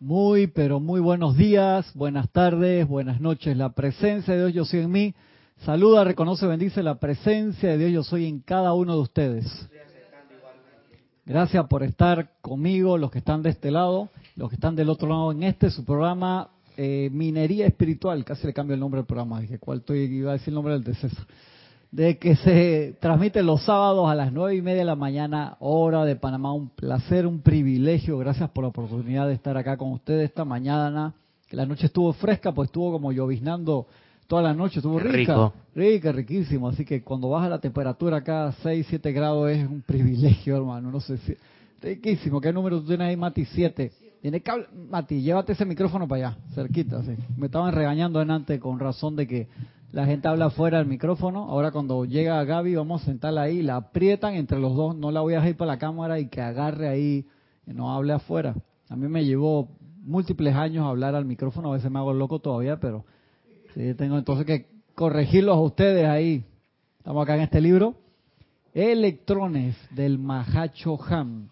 Muy, pero muy buenos días, buenas tardes, buenas noches. La presencia de Dios yo soy en mí. Saluda, reconoce, bendice la presencia de Dios yo soy en cada uno de ustedes. Gracias por estar conmigo, los que están de este lado, los que están del otro lado en este, su programa eh, Minería Espiritual. Casi le cambio el nombre del programa, dije, ¿cuál estoy? Iba a decir el nombre del de de que se transmite los sábados a las nueve y media de la mañana, hora de Panamá. Un placer, un privilegio. Gracias por la oportunidad de estar acá con ustedes esta mañana. Que la noche estuvo fresca, pues estuvo como lloviznando toda la noche. Estuvo rica, rica, riquísimo. Así que cuando baja la temperatura acá a 6, 7 grados es un privilegio, hermano. No sé si. Riquísimo. ¿Qué número tú tienes ahí, Mati? 7. Tiene cable. Mati, llévate ese micrófono para allá, cerquita. Sí. Me estaban regañando en antes con razón de que la gente habla fuera del micrófono. Ahora cuando llega Gaby vamos a sentarla ahí, la aprietan entre los dos, no la voy a dejar para la cámara y que agarre ahí, y no hable afuera. A mí me llevó múltiples años hablar al micrófono, a veces me hago loco todavía, pero tengo entonces que corregirlos a ustedes ahí. Estamos acá en este libro. Electrones del Mahacho Ham.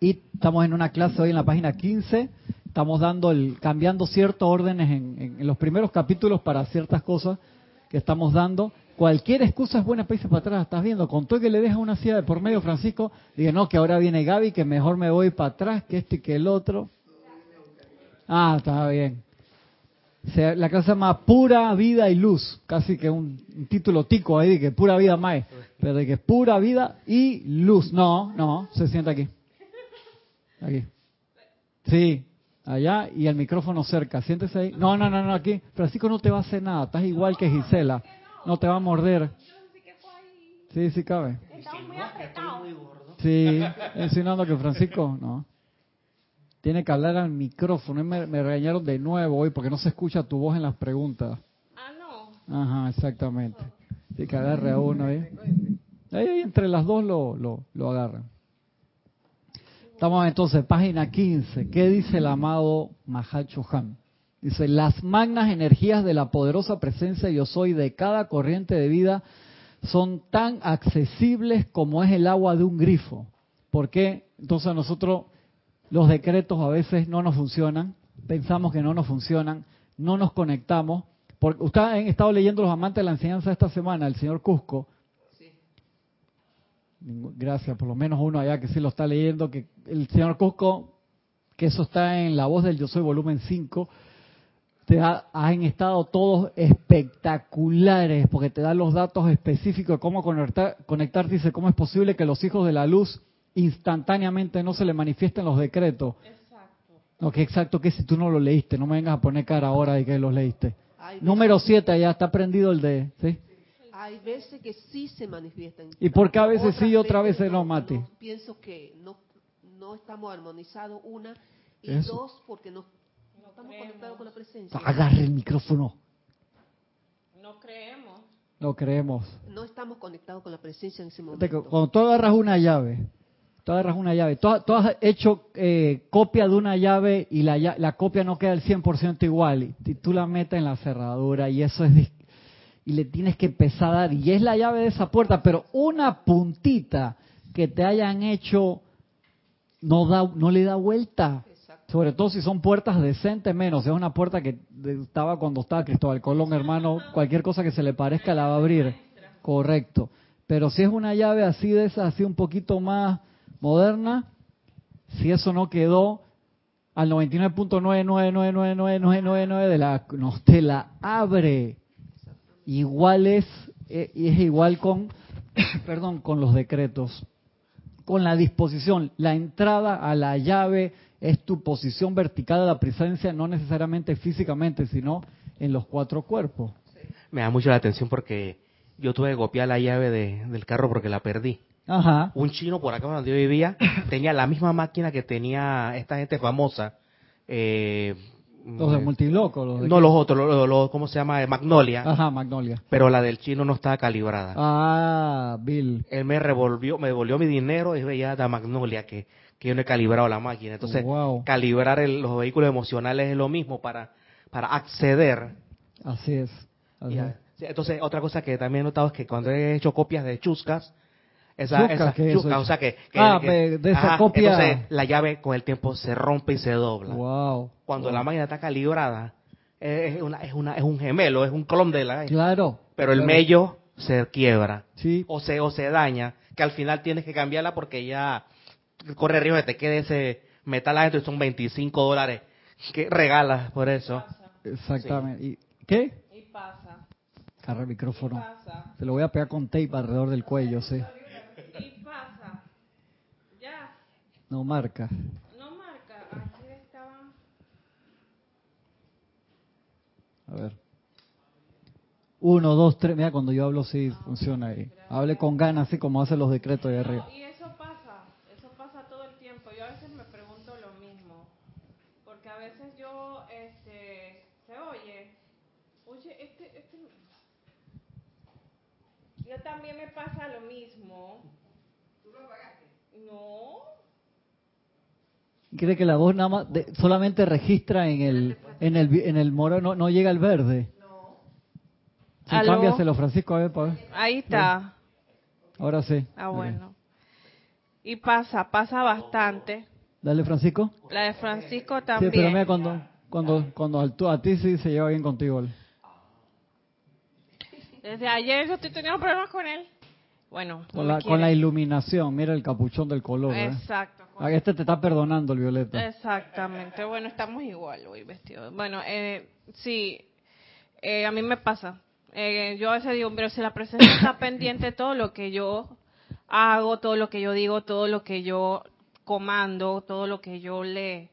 Y estamos en una clase hoy en la página 15 estamos dando el, cambiando ciertos órdenes en, los primeros capítulos para ciertas cosas que estamos dando. Cualquier excusa es buena para irse para atrás, estás viendo. Con todo que le deja una silla de por medio, Francisco, dije, no, que ahora viene Gaby, que mejor me voy para atrás que este y que el otro. Ah, está bien. la clase se llama Pura Vida y Luz, casi que un, título tico ahí de que Pura Vida Mae, pero de que Pura Vida y Luz. No, no, se sienta aquí. Aquí. Sí, allá y el micrófono cerca. Siéntese ahí. No, no, no, no, aquí. Francisco no te va a hacer nada. Estás igual que Gisela. No te va a morder. Sí, sí cabe. Sí, enseñando que Francisco, no. Tiene que hablar al micrófono. Me, me regañaron de nuevo hoy porque no se escucha tu voz en las preguntas. Ah, no. Ajá, exactamente. Tiene que agarre a uno ahí. Ahí entre las dos lo, lo, lo agarran. Estamos entonces, página 15. ¿Qué dice el amado Mahacho? Dice, las magnas energías de la poderosa presencia yo soy de cada corriente de vida son tan accesibles como es el agua de un grifo. ¿Por qué? Entonces nosotros los decretos a veces no nos funcionan, pensamos que no nos funcionan, no nos conectamos. Porque ustedes han estado leyendo los amantes de la enseñanza esta semana, el señor Cusco, Gracias, por lo menos uno allá que sí lo está leyendo, que el señor Cusco, que eso está en La Voz del Yo Soy volumen 5, te han estado todos espectaculares, porque te da los datos específicos de cómo conectar, conectar, dice, cómo es posible que los hijos de la luz instantáneamente no se le manifiesten los decretos. Exacto. No, que exacto que si tú no lo leíste, no me vengas a poner cara ahora de que los leíste. Número 7, ya está prendido el de... ¿sí? Hay veces que sí se manifiestan. ¿Y por qué a veces sí y otra vez no, mate? pienso que no, no estamos armonizados, una, y dos, porque no, estamos conectados con la presencia. Agarre el micrófono. No creemos. No creemos. No estamos conectados con la presencia en ese momento. Cuando tú agarras una llave, tú agarras una llave, tú, has hecho eh, copia de una llave y la, la copia no queda al 100% igual, y tú la metes en la cerradura y eso es y le tienes que empezar a dar, y es la llave de esa puerta, pero una puntita que te hayan hecho no, da, no le da vuelta. Sobre todo si son puertas decentes menos. Es una puerta que estaba cuando estaba Cristóbal Colón, hermano, cualquier cosa que se le parezca la va a abrir. Correcto. Pero si es una llave así de esa, así un poquito más moderna, si eso no quedó al 99.999999 de la, no te la abre igual es, eh, es igual con, perdón, con los decretos, con la disposición, la entrada a la llave es tu posición vertical de la presencia, no necesariamente físicamente, sino en los cuatro cuerpos. Me da mucho la atención porque yo tuve que copiar la llave del carro porque la perdí. Ajá. Un chino por acá donde yo vivía tenía la misma máquina que tenía esta gente famosa. Eh, los de Multiloco. Los no, los otros, los, ¿cómo se llama? Magnolia. Ajá, Magnolia. Pero la del chino no estaba calibrada. Ah, Bill. Él me revolvió, me devolvió mi dinero y veía de Magnolia que, que yo no he calibrado la máquina. Entonces, calibrar los vehículos emocionales es lo mismo para, para acceder. Así es. Entonces, otra cosa que también he notado es que cuando he hecho copias de chuscas, esa, esa o sea que, ah, de esa copia. Entonces la llave con el tiempo se rompe y se dobla. Wow. Cuando la máquina está calibrada, es una, es una, es un gemelo, es un clon de la. Claro. Pero el mello se quiebra. Sí. O se, o se daña, que al final tienes que cambiarla porque ya corre riesgo de que te quede ese metal adentro y son 25 dólares que regalas por eso. Exactamente. ¿Y qué? Y pasa. Carga el micrófono. Se lo voy a pegar con tape alrededor del cuello, sí. Y pasa. Ya. No marca. No marca. Aquí estaban. A ver. Uno, dos, tres. Mira, cuando yo hablo sí funciona ahí. Hable con ganas, así como hacen los decretos de arriba. Y eso pasa. Eso pasa todo el tiempo. Yo a veces me pregunto lo mismo. Porque a veces yo, este, se oye. Oye, este, este yo también me pasa lo mismo. ¿Tú lo pagaste? No. ¿Cree que la voz nada más solamente registra en el en el en el moro no, no llega al verde? No. Si cámbiaselo, Francisco, a ver, para ver. Ahí está. Ahora sí. Ah, bueno. Y pasa, pasa bastante. Dale, Francisco. La de Francisco también. Sí, pero mira, cuando, cuando, cuando a ti sí se lleva bien contigo. Desde ayer yo estoy teniendo problemas con él. Bueno, con, la, con la iluminación, mira el capuchón del color. ¿eh? Ah, este te está perdonando el violeta. Exactamente. Bueno, estamos igual hoy vestidos. Bueno, eh, sí, eh, a mí me pasa. Eh, yo a veces digo, pero si la presencia está pendiente todo lo que yo hago, todo lo que yo digo, todo lo que yo comando, todo lo que yo le,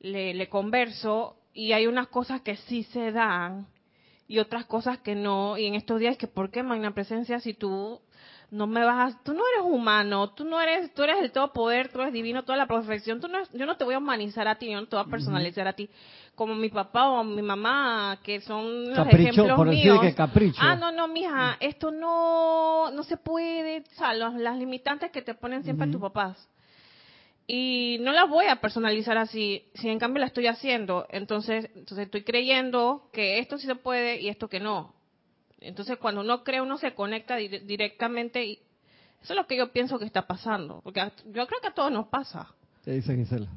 le, le converso, y hay unas cosas que sí se dan y otras cosas que no. Y en estos días, que ¿por qué, Magna Presencia, si tú no me vas a, tú no eres humano, tú no eres, tú eres el todo poder, tú eres divino, toda la perfección, tú no, yo no te voy a humanizar a ti, yo no te voy a personalizar a ti, como mi papá o mi mamá, que son los ejemplos por míos. Que capricho. Ah, no, no, mija, esto no, no se puede, o sea, las limitantes que te ponen siempre tus papás. Y no las voy a personalizar así, si en cambio la estoy haciendo, entonces, entonces estoy creyendo que esto sí se puede y esto que no. Entonces cuando uno cree, uno se conecta directamente y eso es lo que yo pienso que está pasando, porque yo creo que a todos nos pasa. ¿Qué dice Gisela?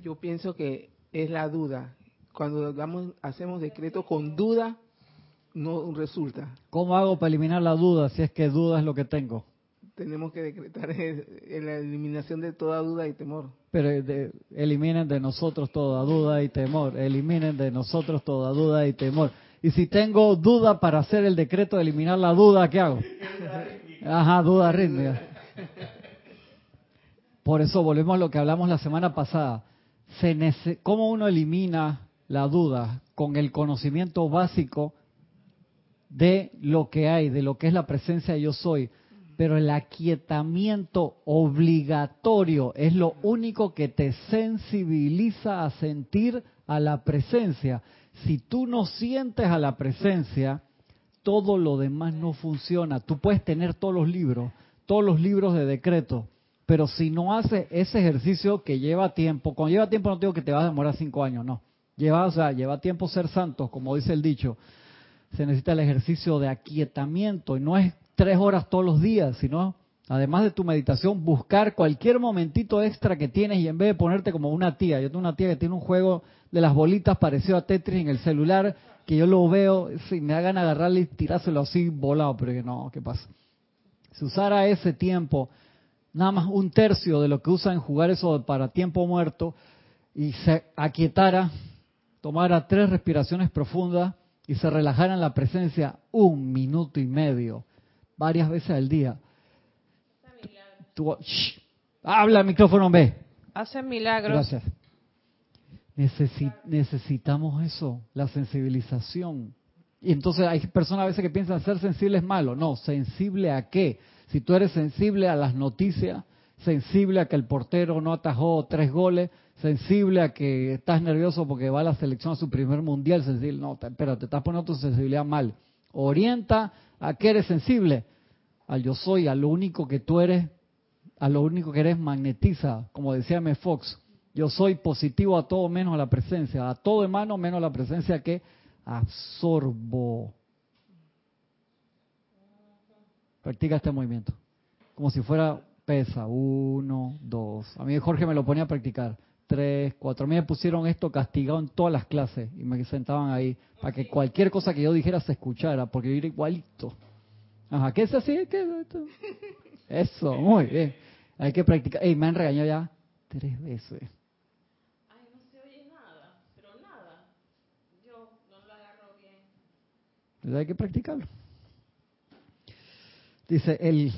Yo pienso que es la duda. Cuando damos, hacemos decretos con duda, no resulta. ¿Cómo hago para eliminar la duda si es que duda es lo que tengo? tenemos que decretar la eliminación de toda duda y temor. Pero eliminen de nosotros toda duda y temor, eliminen de nosotros toda duda y temor. Y si tengo duda para hacer el decreto de eliminar la duda, ¿qué hago? Ajá, duda rítmica. Por eso volvemos a lo que hablamos la semana pasada. ¿Cómo uno elimina la duda? Con el conocimiento básico de lo que hay, de lo que es la presencia de yo soy pero el aquietamiento obligatorio es lo único que te sensibiliza a sentir a la presencia. Si tú no sientes a la presencia, todo lo demás no funciona. Tú puedes tener todos los libros, todos los libros de decreto, pero si no haces ese ejercicio que lleva tiempo, cuando lleva tiempo no digo que te vas a demorar cinco años, no. Lleva, o sea, lleva tiempo ser santos, como dice el dicho. Se necesita el ejercicio de aquietamiento y no es tres horas todos los días, sino además de tu meditación, buscar cualquier momentito extra que tienes y en vez de ponerte como una tía, yo tengo una tía que tiene un juego de las bolitas parecido a Tetris en el celular, que yo lo veo, si me hagan agarrarle y tirárselo así volado, pero que no, ¿qué pasa? Si usara ese tiempo, nada más un tercio de lo que usan en jugar eso para tiempo muerto, y se aquietara, tomara tres respiraciones profundas y se relajara en la presencia un minuto y medio, varias veces al día. habla el micrófono, ve. Hace milagros. Gracias. Necesitamos eso, la sensibilización. Y entonces hay personas a veces que piensan ser sensible es malo. No, sensible a qué? Si tú eres sensible a las noticias, sensible a que el portero no atajó tres goles, sensible a que estás nervioso porque va a la selección a su primer mundial, sensible, no, pero te estás poniendo tu sensibilidad mal. Orienta a qué eres sensible al yo soy, a lo único que tú eres, a lo único que eres magnetiza, como decía M. Fox. Yo soy positivo a todo menos a la presencia, a todo hermano menos a la presencia que absorbo. Practica este movimiento. como si fuera pesa. Uno, dos. A mí Jorge me lo ponía a practicar. Tres, cuatro. A mí me pusieron esto castigado en todas las clases y me sentaban ahí para que cualquier cosa que yo dijera se escuchara, porque yo era igualito. Ajá, ¿qué es así? ¿Qué Eso, muy bien. Hay que practicar. Ey, me han regañado ya tres veces. Ay, no se oye nada, pero nada. Yo no lo agarro bien. hay que practicarlo. Dice, el,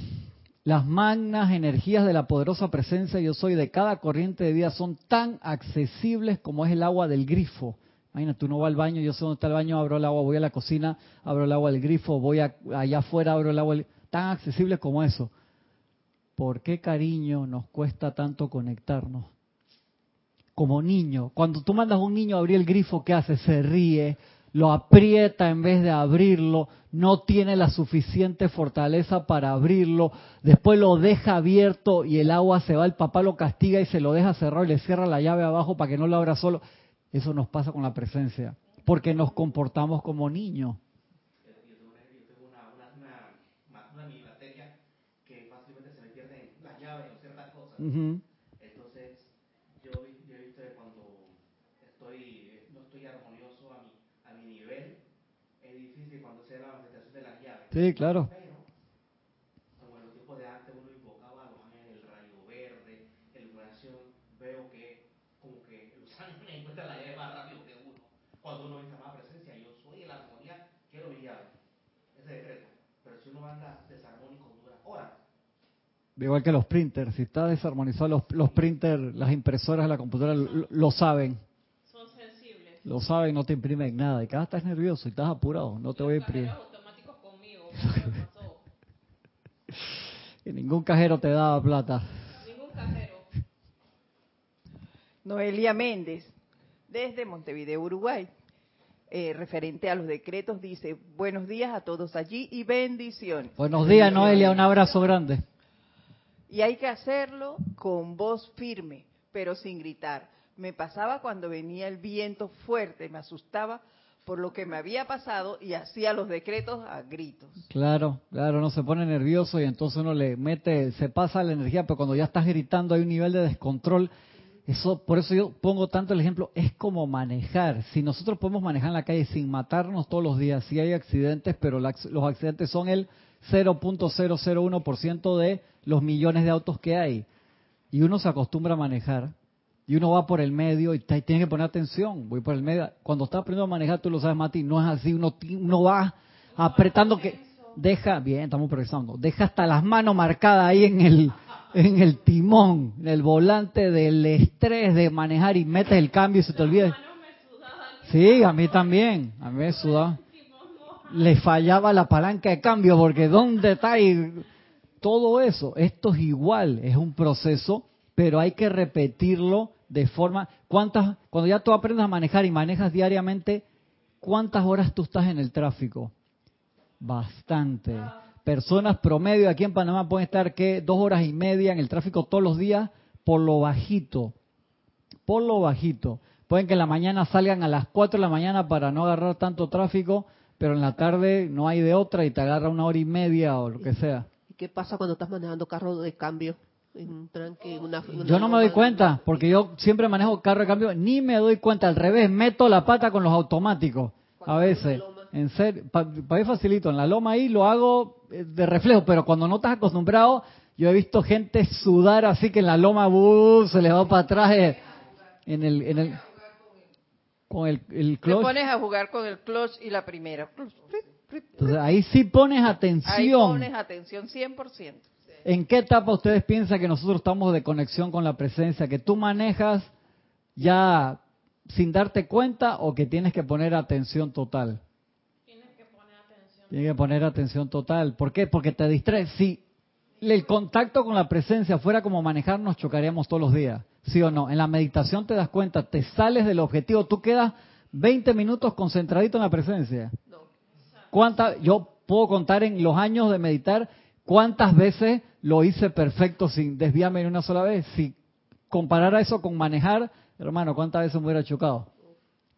las magnas energías de la poderosa presencia yo soy de cada corriente de vida son tan accesibles como es el agua del grifo. Imagínate, uno va al baño, yo sé dónde está el baño, abro el agua, voy a la cocina, abro el agua del grifo, voy allá afuera, abro el agua. Tan accesibles como eso. ¿Por qué cariño nos cuesta tanto conectarnos? Como niño, cuando tú mandas a un niño a abrir el grifo, ¿qué hace? Se ríe, lo aprieta en vez de abrirlo, no tiene la suficiente fortaleza para abrirlo, después lo deja abierto y el agua se va, el papá lo castiga y se lo deja cerrado y le cierra la llave abajo para que no lo abra solo. Eso nos pasa con la presencia, porque nos comportamos como niños yo, yo, he visto que cuando estoy, no estoy armonioso a mi, a mi nivel, es difícil cuando se da la manifestación de las llaves. Sí, claro. Pero, como en los tiempos de antes uno invocaba a los ángeles del rayo verde, en iluminación, veo que como que los ángeles encuentran la llave más rápido que uno. Cuando uno entra más presencia, yo soy en la armonía, quiero mi llave. Ese decreto. Pero si uno anda desarmónico, dura horas Igual que los printers, si está desarmonizado los, los printers, las impresoras de la computadora lo, saben. Son sensibles. Lo saben, no te imprimen nada. Y cada estás nervioso y estás apurado, no te voy a imprimir. Y ningún cajero te daba plata. Ningún cajero. Noelia Méndez, desde Montevideo, Uruguay. Eh, referente a los decretos, dice, buenos días a todos allí y bendiciones. Buenos días, Noelia, un abrazo grande. Y hay que hacerlo con voz firme, pero sin gritar. Me pasaba cuando venía el viento fuerte, me asustaba por lo que me había pasado y hacía los decretos a gritos. Claro, claro, uno se pone nervioso y entonces uno le mete, se pasa la energía, pero cuando ya estás gritando hay un nivel de descontrol. Eso, por eso yo pongo tanto el ejemplo, es como manejar. Si nosotros podemos manejar en la calle sin matarnos todos los días, sí hay accidentes, pero los accidentes son el 0.001% de los millones de autos que hay. Y uno se acostumbra a manejar. Y uno va por el medio y tiene que poner atención. Voy por el medio. Cuando estás aprendiendo a manejar, tú lo sabes, Mati, no es así. Uno, uno va apretando que... Deja, bien, estamos progresando. Deja hasta las manos marcadas ahí en el, en el timón, en el volante del estrés de manejar y metes el cambio y se te olvida. Sí, a mí también. A mí me sudaba le fallaba la palanca de cambio, porque ¿dónde está ahí? todo eso? Esto es igual, es un proceso, pero hay que repetirlo de forma, ¿cuántas, cuando ya tú aprendes a manejar y manejas diariamente, ¿cuántas horas tú estás en el tráfico? Bastante. Personas promedio aquí en Panamá pueden estar que dos horas y media en el tráfico todos los días por lo bajito, por lo bajito. Pueden que en la mañana salgan a las 4 de la mañana para no agarrar tanto tráfico, pero en la tarde no hay de otra y te agarra una hora y media o lo que sea. ¿Y qué pasa cuando estás manejando carro de cambio? Yo no me doy cuenta, porque yo siempre manejo carro de cambio, ni me doy cuenta, al revés, meto la pata con los automáticos, a veces. En serio, para pa facilito, en la loma ahí lo hago eh, de reflejo, pero cuando no estás acostumbrado, yo he visto gente sudar así que en la loma uh, se le va para atrás eh, en el, en el con el, el clutch. Te pones a jugar con el clutch y la primera. Entonces ahí sí pones atención. Ahí pones atención 100%. ¿En qué etapa ustedes piensan que nosotros estamos de conexión con la presencia? ¿Que tú manejas ya sin darte cuenta o que tienes que poner atención total? Tienes que poner atención. Total. ¿Por qué? Porque te distraes. Si el contacto con la presencia fuera como manejar, nos chocaríamos todos los días. ¿Sí o no? En la meditación te das cuenta, te sales del objetivo, tú quedas 20 minutos concentradito en la presencia. ¿Cuánta, yo puedo contar en los años de meditar cuántas veces lo hice perfecto sin desviarme en una sola vez. Si comparara eso con manejar, hermano, ¿cuántas veces me hubiera chocado?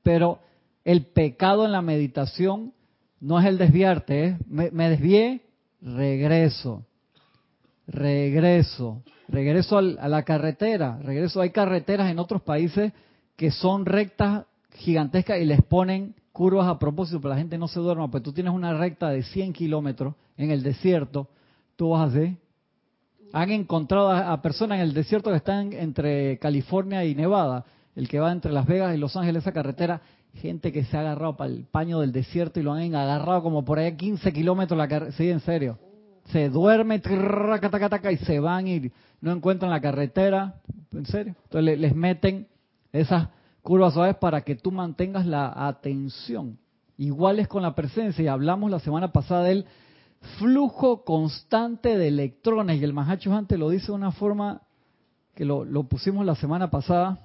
Pero el pecado en la meditación no es el desviarte, ¿eh? me, desvié, regreso regreso, regreso a la carretera, regreso. Hay carreteras en otros países que son rectas gigantescas y les ponen curvas a propósito para la gente no se duerma. Pues tú tienes una recta de 100 kilómetros en el desierto, tú vas así. Han encontrado a, personas en el desierto que están entre California y Nevada, el que va entre Las Vegas y Los Ángeles, esa carretera, gente que se ha agarrado para el paño del desierto y lo han agarrado como por ahí 15 kilómetros la carretera. Sí, en serio. Se duerme trrr, taca, taca, y se van y no encuentran la carretera. En serio. Entonces le- les meten esas curvas suaves para que tú mantengas la atención. Igual es con la presencia. Y hablamos la semana pasada del flujo constante de electrones. Y el Mahacho antes lo dice de una forma que lo, lo pusimos la semana pasada.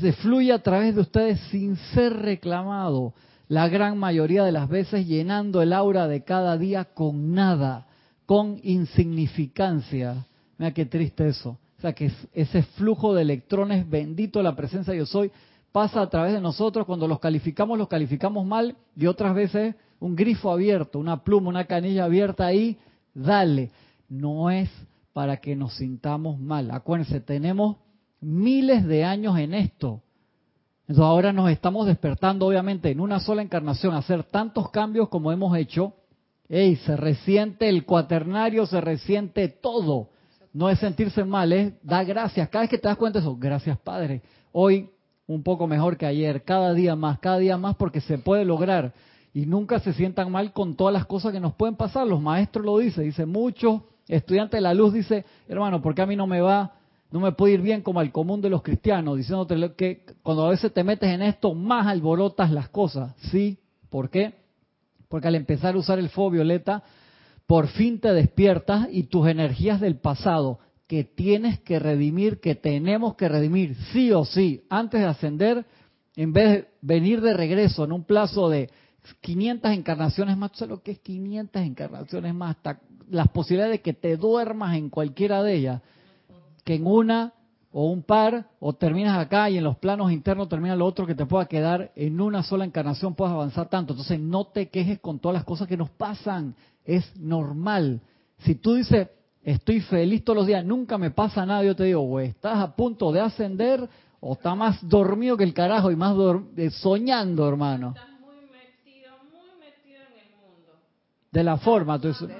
Se fluye a través de ustedes sin ser reclamado. La gran mayoría de las veces llenando el aura de cada día con nada, con insignificancia. Mira qué triste eso. O sea que es- ese flujo de electrones, bendito la presencia yo soy, pasa a través de nosotros. Cuando los calificamos, los calificamos mal y otras veces un grifo abierto, una pluma, una canilla abierta ahí, dale. No es para que nos sintamos mal. Acuérdense, tenemos miles de años en esto. Entonces ahora nos estamos despertando, obviamente, en una sola encarnación, hacer tantos cambios como hemos hecho. Ey, se resiente el cuaternario, se resiente todo. No es sentirse mal, es dar gracias. Cada vez que te das cuenta de eso, gracias Padre. Hoy un poco mejor que ayer, cada día más, cada día más, porque se puede lograr. Y nunca se sientan mal con todas las cosas que nos pueden pasar. Los maestros lo dicen, dice muchos estudiantes de la luz, dice, hermano, ¿por qué a mí no me va no me puede ir bien como al común de los cristianos, diciéndote que cuando a veces te metes en esto, más alborotas las cosas. ¿Sí? ¿Por qué? Porque al empezar a usar el fuego violeta, por fin te despiertas y tus energías del pasado que tienes que redimir, que tenemos que redimir, sí o sí, antes de ascender, en vez de venir de regreso en un plazo de 500 encarnaciones más, ¿tú sabes lo que es 500 encarnaciones más? Hasta las posibilidades de que te duermas en cualquiera de ellas que en una o un par o terminas acá y en los planos internos termina lo otro que te pueda quedar en una sola encarnación puedas avanzar tanto. Entonces no te quejes con todas las cosas que nos pasan, es normal. Si tú dices, estoy feliz todos los días, nunca me pasa nada, yo te digo, güey, estás a punto de ascender o estás más dormido que el carajo y más eh, soñando, hermano. Estás muy metido, muy metido en el mundo. De la forma, dices,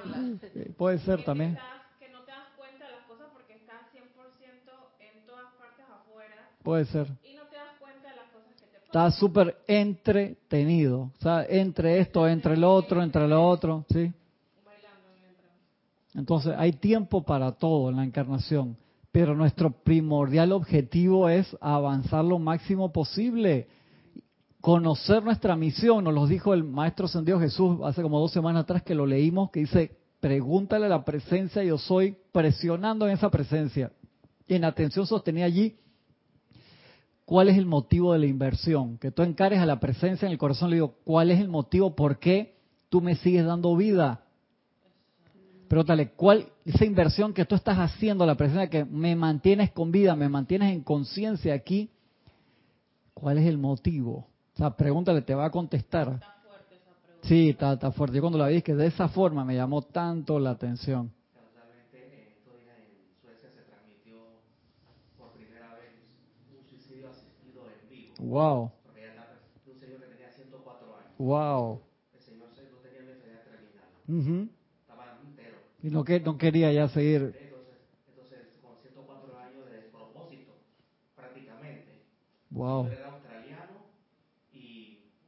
eh, puede ser Que también. estás- que no te das cuenta de las cosas porque estás 100% en todas partes afuera Puede ser. y no te das cuenta de las cosas que te pasan. está súper entretenido. O sea, entre esto, entre lo otro, entre lo otro, ¿sí? Entonces, hay tiempo para todo en la encarnación, pero nuestro primordial objetivo es avanzar lo máximo posible. Conocer nuestra misión, nos lo dijo el Maestro Sendido Jesús hace como dos semanas atrás que lo leímos, que dice, pregúntale a la presencia, yo soy presionando en esa presencia. En atención sostenida allí, ¿cuál es el motivo de la inversión? Que tú encares a la presencia en el corazón, le digo, ¿cuál es el motivo? ¿Por qué tú me sigues dando vida? Pregúntale, ¿cuál esa inversión que tú estás haciendo a la presencia que me mantienes con vida, me mantienes en conciencia aquí? ¿Cuál es el motivo? O sea, pregúntale, te va a contestar. Sí, está, está fuerte. Yo cuando la vi es que de esa forma me llamó tanto la atención. Casualmente, estos días en Suecia se transmitió por primera vez un suicidio asistido en vivo. Wow, Porque ya está, de un señor que tenía 104 años. wow. El señor se- no tenía una enfermedad terminal. Estaba entero. Y no, que, no quería ya seguir. Entonces, entonces, con 104 años de propósito, prácticamente. Wow era australiano y,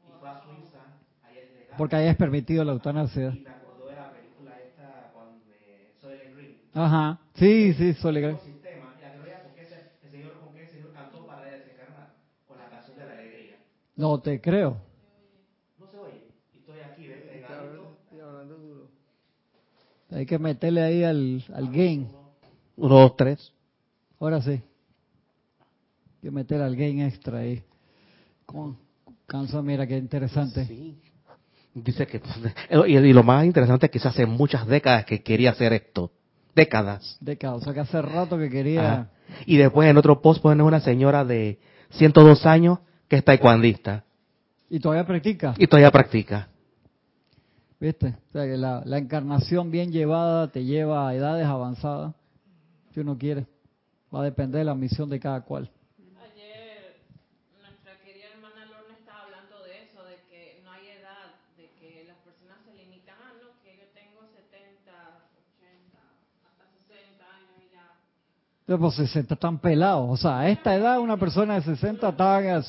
y fue a Suiza. Allá es legal. Porque es permitido la eutanasia. Y me acordó de la película esta cuando eh, Soylent Green. Ajá. Sí, sí, soy legal. mismo sistema, y la que no veía con qué se- el señor, con qué el señor cantó para desencarnar, con la canción de la alegría. No te creo. No se oye, y estoy aquí de- hablando- estoy hablando duro. Hay que meterle ahí al, al game. Uno, dos, tres. Ahora sí. Hay que meter al game extra ahí. Con canso, mira qué interesante. Sí. Dice que y, lo más interesante es que se hace muchas décadas que quería hacer esto. Décadas. De O sea que hace rato que quería. Ajá. Y después en otro post ponen una señora de 102 años que es taekwondista Y todavía practica. y todavía practica. ¿Viste? O sea, que la, la encarnación bien llevada te lleva a edades avanzadas que uno quiere. Va a depender de la misión de cada cual. Ayer nuestra querida hermana Lorna estaba hablando de eso, de que no hay edad, de que las personas se limitan, ah, no, que yo tengo 70, 80, hasta 60 años y ya. Entonces, pues 60 están pelados. O sea, a esta edad una persona de 60 está,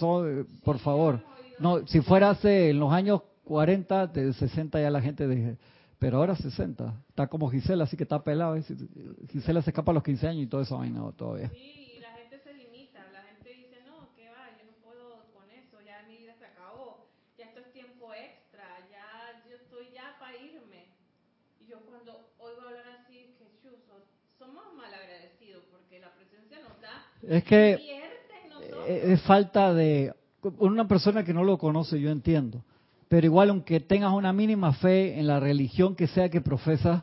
por favor. No, si fuera hace en los años 40, de 60 ya la gente dije, pero ahora 60. Está como Gisela, así que está pelado. Gisela se escapa a los 15 años y todo eso, ay, no, todavía. Sí, y la gente se limita, la gente dice, no, que va, yo no puedo con eso, ya mi vida se acabó, ya esto es tiempo extra, ya yo estoy ya para irme. Y yo cuando oigo hablar así, que chuzo, somos malagradecidos porque la presencia nos da, Es que. Eh, es falta de una persona que no lo conoce yo entiendo. Pero igual aunque tengas una mínima fe en la religión que sea que profesas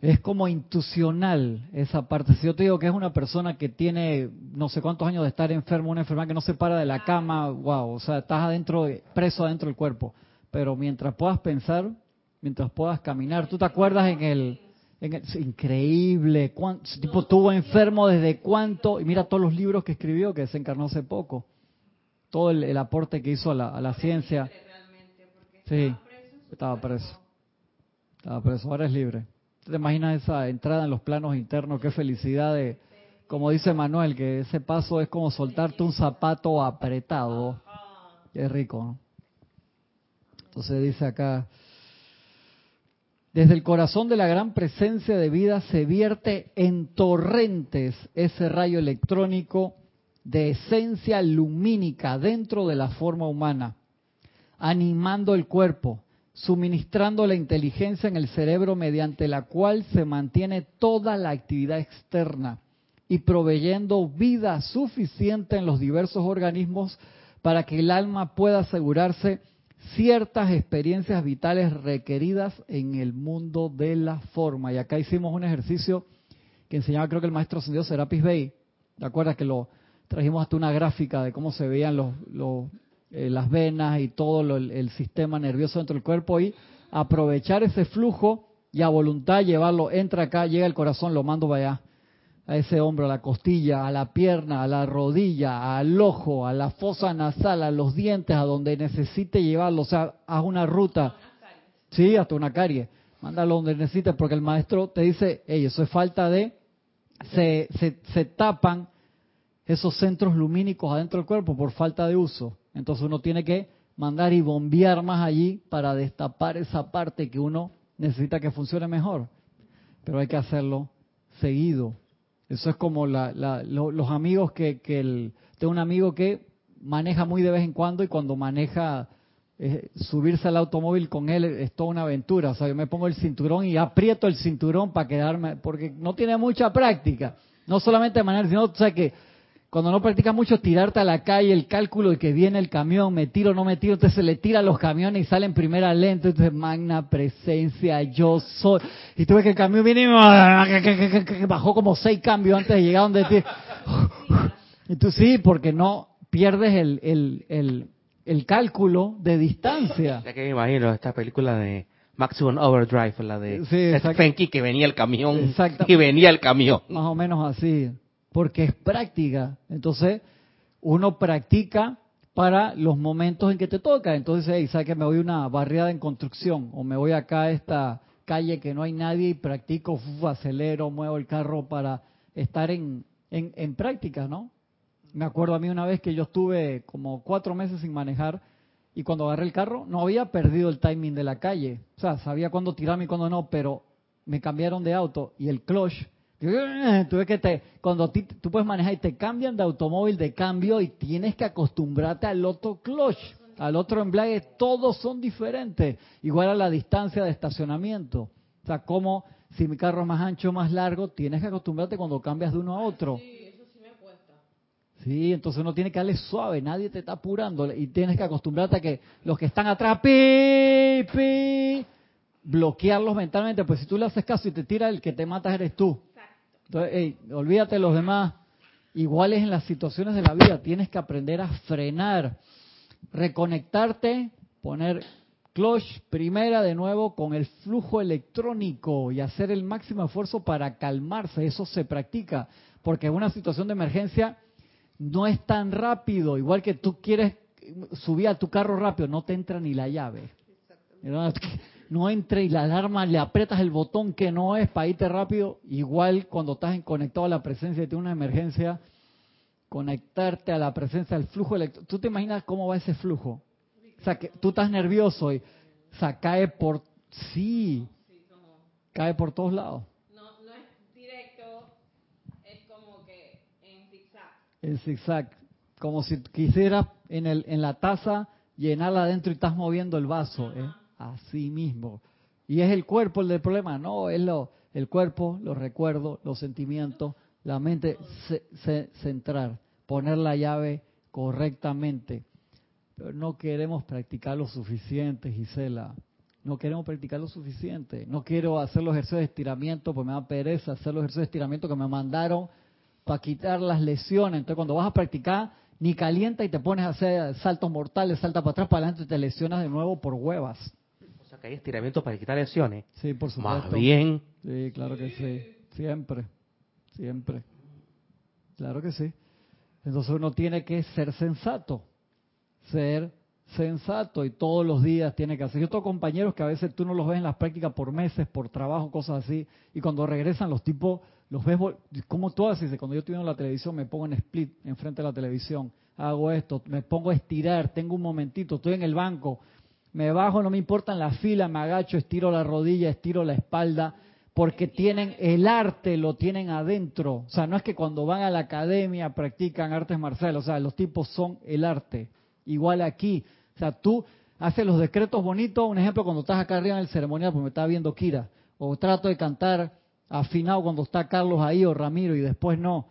es como intuicional esa parte. Si yo te digo que es una persona que tiene no sé cuántos años de estar enfermo una enfermedad que no se para de la cama wow o sea estás adentro preso adentro del cuerpo. Pero mientras puedas pensar mientras puedas caminar tú te acuerdas en el- es increíble, ese tipo estuvo enfermo desde cuánto, y mira todos los libros que escribió, que se encarnó hace poco, todo el, el aporte que hizo a la, a la ciencia. Sí, estaba preso. Estaba preso, ahora es libre. ¿Te imaginas esa entrada en los planos internos? Qué felicidad de, como dice Manuel, que ese paso es como soltarte un zapato apretado. Es rico, ¿no? Entonces dice acá, desde el corazón de la gran presencia de vida se vierte en torrentes ese rayo electrónico de esencia lumínica dentro de la forma humana, animando el cuerpo, suministrando la inteligencia en el cerebro mediante la cual se mantiene toda la actividad externa y proveyendo vida suficiente en los diversos organismos para que el alma pueda asegurarse ciertas experiencias vitales requeridas en el mundo de la forma. Y acá hicimos un ejercicio que enseñaba creo que el maestro ascendido Serapis Bey. ¿Te acuerdas que lo trajimos hasta una gráfica de cómo se veían los, los, eh, las venas y todo lo- el, el sistema nervioso dentro del cuerpo y aprovechar ese flujo y a voluntad llevarlo, entra acá, llega el corazón, lo mando para allá a ese hombro, a la costilla, a la pierna, a la rodilla, al ojo, a la fosa nasal, a los dientes, a donde necesite llevarlo. O sea, haz una ruta. Sí, hasta una carie. Mándalo donde necesites, porque el maestro te dice, eso es falta de... Se, se, se tapan esos centros lumínicos adentro del cuerpo por falta de uso. Entonces uno tiene que mandar y bombear más allí para destapar esa parte que uno necesita que funcione mejor. Pero hay que hacerlo seguido. Eso es como la, la- lo- los amigos que, que el, tengo un amigo que maneja muy de vez en cuando y cuando maneja eh, subirse al automóvil con él es toda una aventura. O sea, yo me pongo el cinturón y aprieto el cinturón para quedarme, porque no tiene mucha práctica. No solamente de manera, sino, o sea, que cuando no practicas mucho, tirarte a la calle, el cálculo de que viene el camión, me tiro o no me tiro, entonces se le tira a los camiones y sale en primera lenta, entonces magna presencia, yo soy. Y tú ves que el camión viene y bajó como seis cambios antes de llegar donde ti. Y tú sí, porque no pierdes el, el, el, el cálculo de distancia. Ya que me imagino esta película de Maximum Overdrive, la de Sí, que venía el camión Exacto. y venía el camión. Más o menos así, porque es práctica. Entonces, uno practica para los momentos en que te toca. Entonces, hey, ¿sabes que me voy a una barriada en construcción? O me voy acá a esta calle que no hay nadie y practico, acelero, muevo el carro para estar en, en, en práctica, ¿no? Me acuerdo a mí una vez que yo estuve como cuatro meses sin manejar y cuando agarré el carro no había perdido el timing de la calle. O sea, sabía cuándo tirarme y cuándo no, pero me cambiaron de auto y el clutch. Tuve que te, cuando ti- tú puedes manejar y te cambian de automóvil de cambio y tienes que acostumbrarte al otro clutch, al otro embrague, todos son diferentes. Igual a la distancia de estacionamiento. O sea, como si mi carro es más ancho, más largo, tienes que acostumbrarte cuando cambias de uno a otro. Sí, entonces uno tiene que darle suave, nadie te está apurando y tienes que acostumbrarte a que los que están atrás, pi, pi, bloquearlos mentalmente, pues si tú le haces caso y te tira, el que te matas eres tú. Entonces, olvídate de los demás. Iguales en las situaciones de la vida, tienes que aprender a frenar, reconectarte, poner Cloche primera de nuevo con el flujo electrónico y hacer el máximo esfuerzo para calmarse. Eso se practica, porque en una situación de emergencia no es tan rápido, igual que tú quieres subir a tu carro rápido, no te entra ni la llave. No entra y la alarma, le aprietas el botón que no es para irte rápido, igual cuando estás conectado a la presencia de una emergencia, conectarte a la presencia del flujo electrónico. ¿Tú te imaginas cómo va ese flujo? O sea, que tú estás nervioso y o sea, cae por... Sí, cae por todos lados. No, no es directo, es como que en zigzag. En zigzag. Como si quisieras en, el, en la taza llenarla adentro y estás moviendo el vaso. ¿eh? Así mismo. Y es el cuerpo el problema. No, es lo, el cuerpo, los recuerdos, los sentimientos, la mente, se, centrar, poner la llave correctamente. Pero no queremos practicar lo suficiente, Gisela. No queremos practicar lo suficiente. No quiero hacer los ejercicios de estiramiento, porque me da pereza hacer los ejercicios de estiramiento que me mandaron para quitar las lesiones. Entonces, cuando vas a practicar, ni calienta y te pones a hacer saltos mortales, salta para atrás, para adelante y te lesionas de nuevo por huevas. Que hay estiramientos para quitar lesiones. Sí, por supuesto. Más bien. Sí, claro que sí. Siempre. Siempre. Claro que sí. Entonces uno tiene que ser sensato ser sensato y todos los días tiene que hacer. Yo tengo compañeros que a veces tú no los ves en las prácticas por meses, por trabajo, cosas así, y cuando regresan los tipos, los ves, como tú haces, cuando yo estoy en la televisión me pongo en split enfrente de la televisión, hago esto, me pongo a estirar, tengo un momentito, estoy en el banco, me bajo, no me importa en la fila, me agacho, estiro la rodilla, estiro la espalda, porque tienen el arte, lo tienen adentro. O sea, no es que cuando van a la academia practican artes marciales, o sea, los tipos son el arte. Igual aquí. O sea, tú haces los decretos bonitos, un ejemplo cuando estás acá arriba en el ceremonial, porque me está viendo Kira, o trato de cantar afinado cuando está Carlos ahí o Ramiro y después no.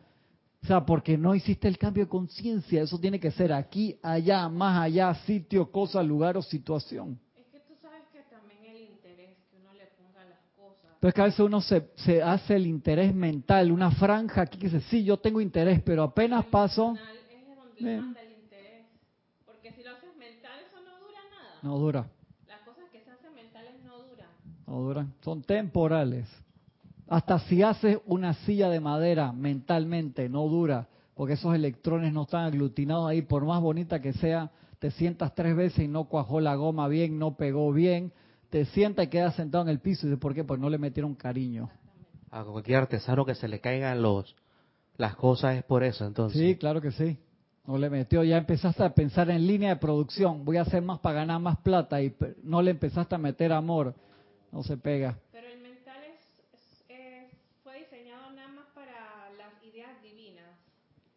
O sea, porque no hiciste el cambio de conciencia, eso tiene que ser aquí, allá, más allá, sitio, cosa, lugar o situación. Es que tú sabes que también el interés que uno le ponga las cosas. Pero es que a veces uno se, se hace el interés mental, una franja aquí que dice, sí, yo tengo interés, pero apenas paso... No dura. Las cosas que se hacen mentales no duran. No duran, son temporales. Hasta si haces una silla de madera mentalmente, no dura, porque esos electrones no están aglutinados ahí, por más bonita que sea, te sientas tres veces y no cuajó la goma bien, no pegó bien, te sientas y quedas sentado en el piso. ¿Y de por qué? Pues no le metieron cariño. A cualquier artesano que se le caigan los las cosas es por eso, entonces. Sí, claro que sí. No le metió, ya empezaste a pensar en línea de producción, voy a hacer más para ganar más plata y no le empezaste a meter amor, no se pega. Pero el mental es, fue diseñado nada más para las ideas divinas.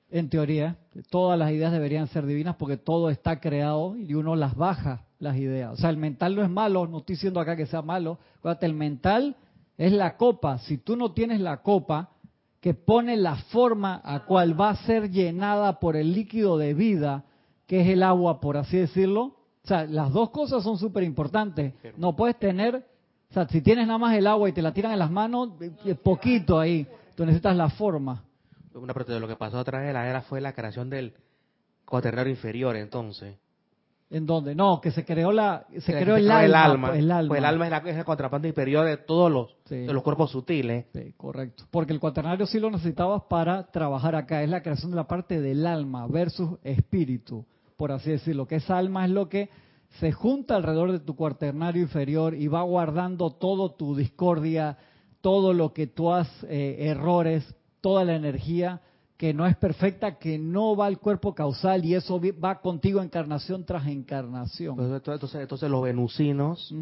En teoría, todas las ideas deberían ser divinas porque todo está creado y uno las baja, las ideas. O sea, el mental no es malo, no estoy diciendo acá que sea malo, acuérdate, el mental es la copa, si tú no tienes la copa, que pone la forma a cual va a ser llenada por el líquido de vida, que es el agua, por así decirlo. O sea, las dos cosas son súper importantes. No puedes tener, o sea, si tienes nada más el agua y te la tiran en las manos, eh, poquito ahí. Tú necesitas la forma. Una parte de lo que pasó a través de la era fue la creación del cuaternario inferior, entonces. ¿En dónde? No, que se creó la se, creó el, alma, pues, el, alma, Pues el alma es la, es contraparte inferior de todos los, de los cuerpos sutiles. Sí, correcto. Porque el cuaternario sí lo necesitabas para trabajar acá. Es la creación de la parte del alma versus espíritu, por así decirlo. Que esa alma es lo que se junta alrededor de tu cuaternario inferior y va guardando todo tu discordia, todo lo que tú has, eh, errores, toda la energía que no es perfecta, que no va al cuerpo causal y eso va contigo encarnación tras encarnación. Pues entonces, entonces los venusinos,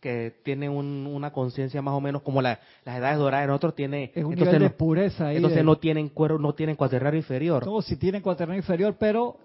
que tienen una conciencia más o menos como las edades doradas en otros, tiene, es un entonces nivel de pureza ahí Entonces no tienen cuero, no tienen cuaternario inferior. No, si tienen cuaternario inferior, pero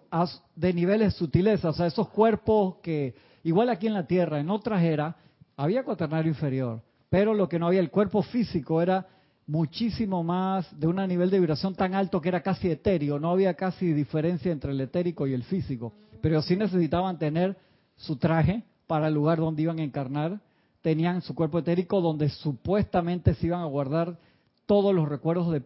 de niveles sutileza, o sea, esos cuerpos que, igual aquí en la Tierra, en otras eras, había cuaternario inferior, pero lo que no había, el cuerpo físico era muchísimo más, de un nivel de vibración tan alto que era casi etéreo, no había casi diferencia entre el etérico y el físico, pero sí necesitaban tener su traje para el lugar donde iban a encarnar, tenían su cuerpo etérico donde supuestamente se iban a guardar todos los recuerdos de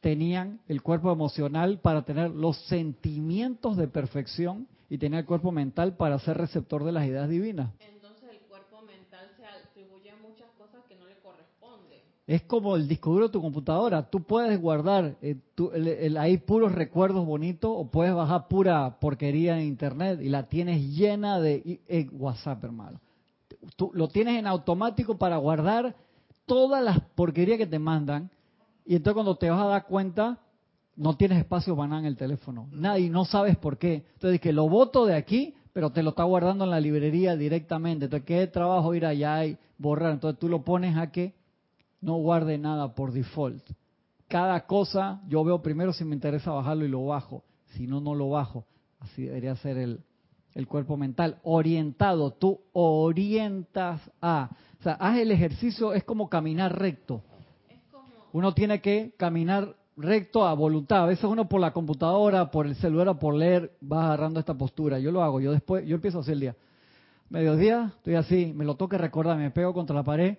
tenían el cuerpo emocional para tener los sentimientos de perfección y tenía el cuerpo mental para ser receptor de las ideas divinas. Entonces el cuerpo mental se atribuye a muchas cosas que no le corresponden. Es como el disco duro de tu computadora. Tú puedes guardar eh, el- ahí puros recuerdos bonitos o puedes bajar pura porquería en internet y la tienes llena de eh, WhatsApp, hermano. Tú lo tienes en automático para guardar todas las porquerías que te mandan y entonces cuando te vas a dar cuenta no tienes espacio para nada en el teléfono. Nada, y no sabes por qué. Entonces que lo voto de aquí, pero te lo está guardando en la librería directamente. Entonces, ¿qué trabajo ir allá y borrar? Entonces tú lo pones a que no guarde nada por default. Cada cosa yo veo primero si me interesa bajarlo y lo bajo. Si no, no lo bajo. Así debería ser el, cuerpo mental. Orientado, tú orientas a. O sea, haz el ejercicio, es como caminar recto. Uno tiene que caminar recto a voluntad. A veces uno por la computadora, por el celular, por leer, va agarrando esta postura. Yo lo hago, yo después, yo empiezo así el día. Mediodía, estoy así, me lo toque recordar, me pego contra la pared,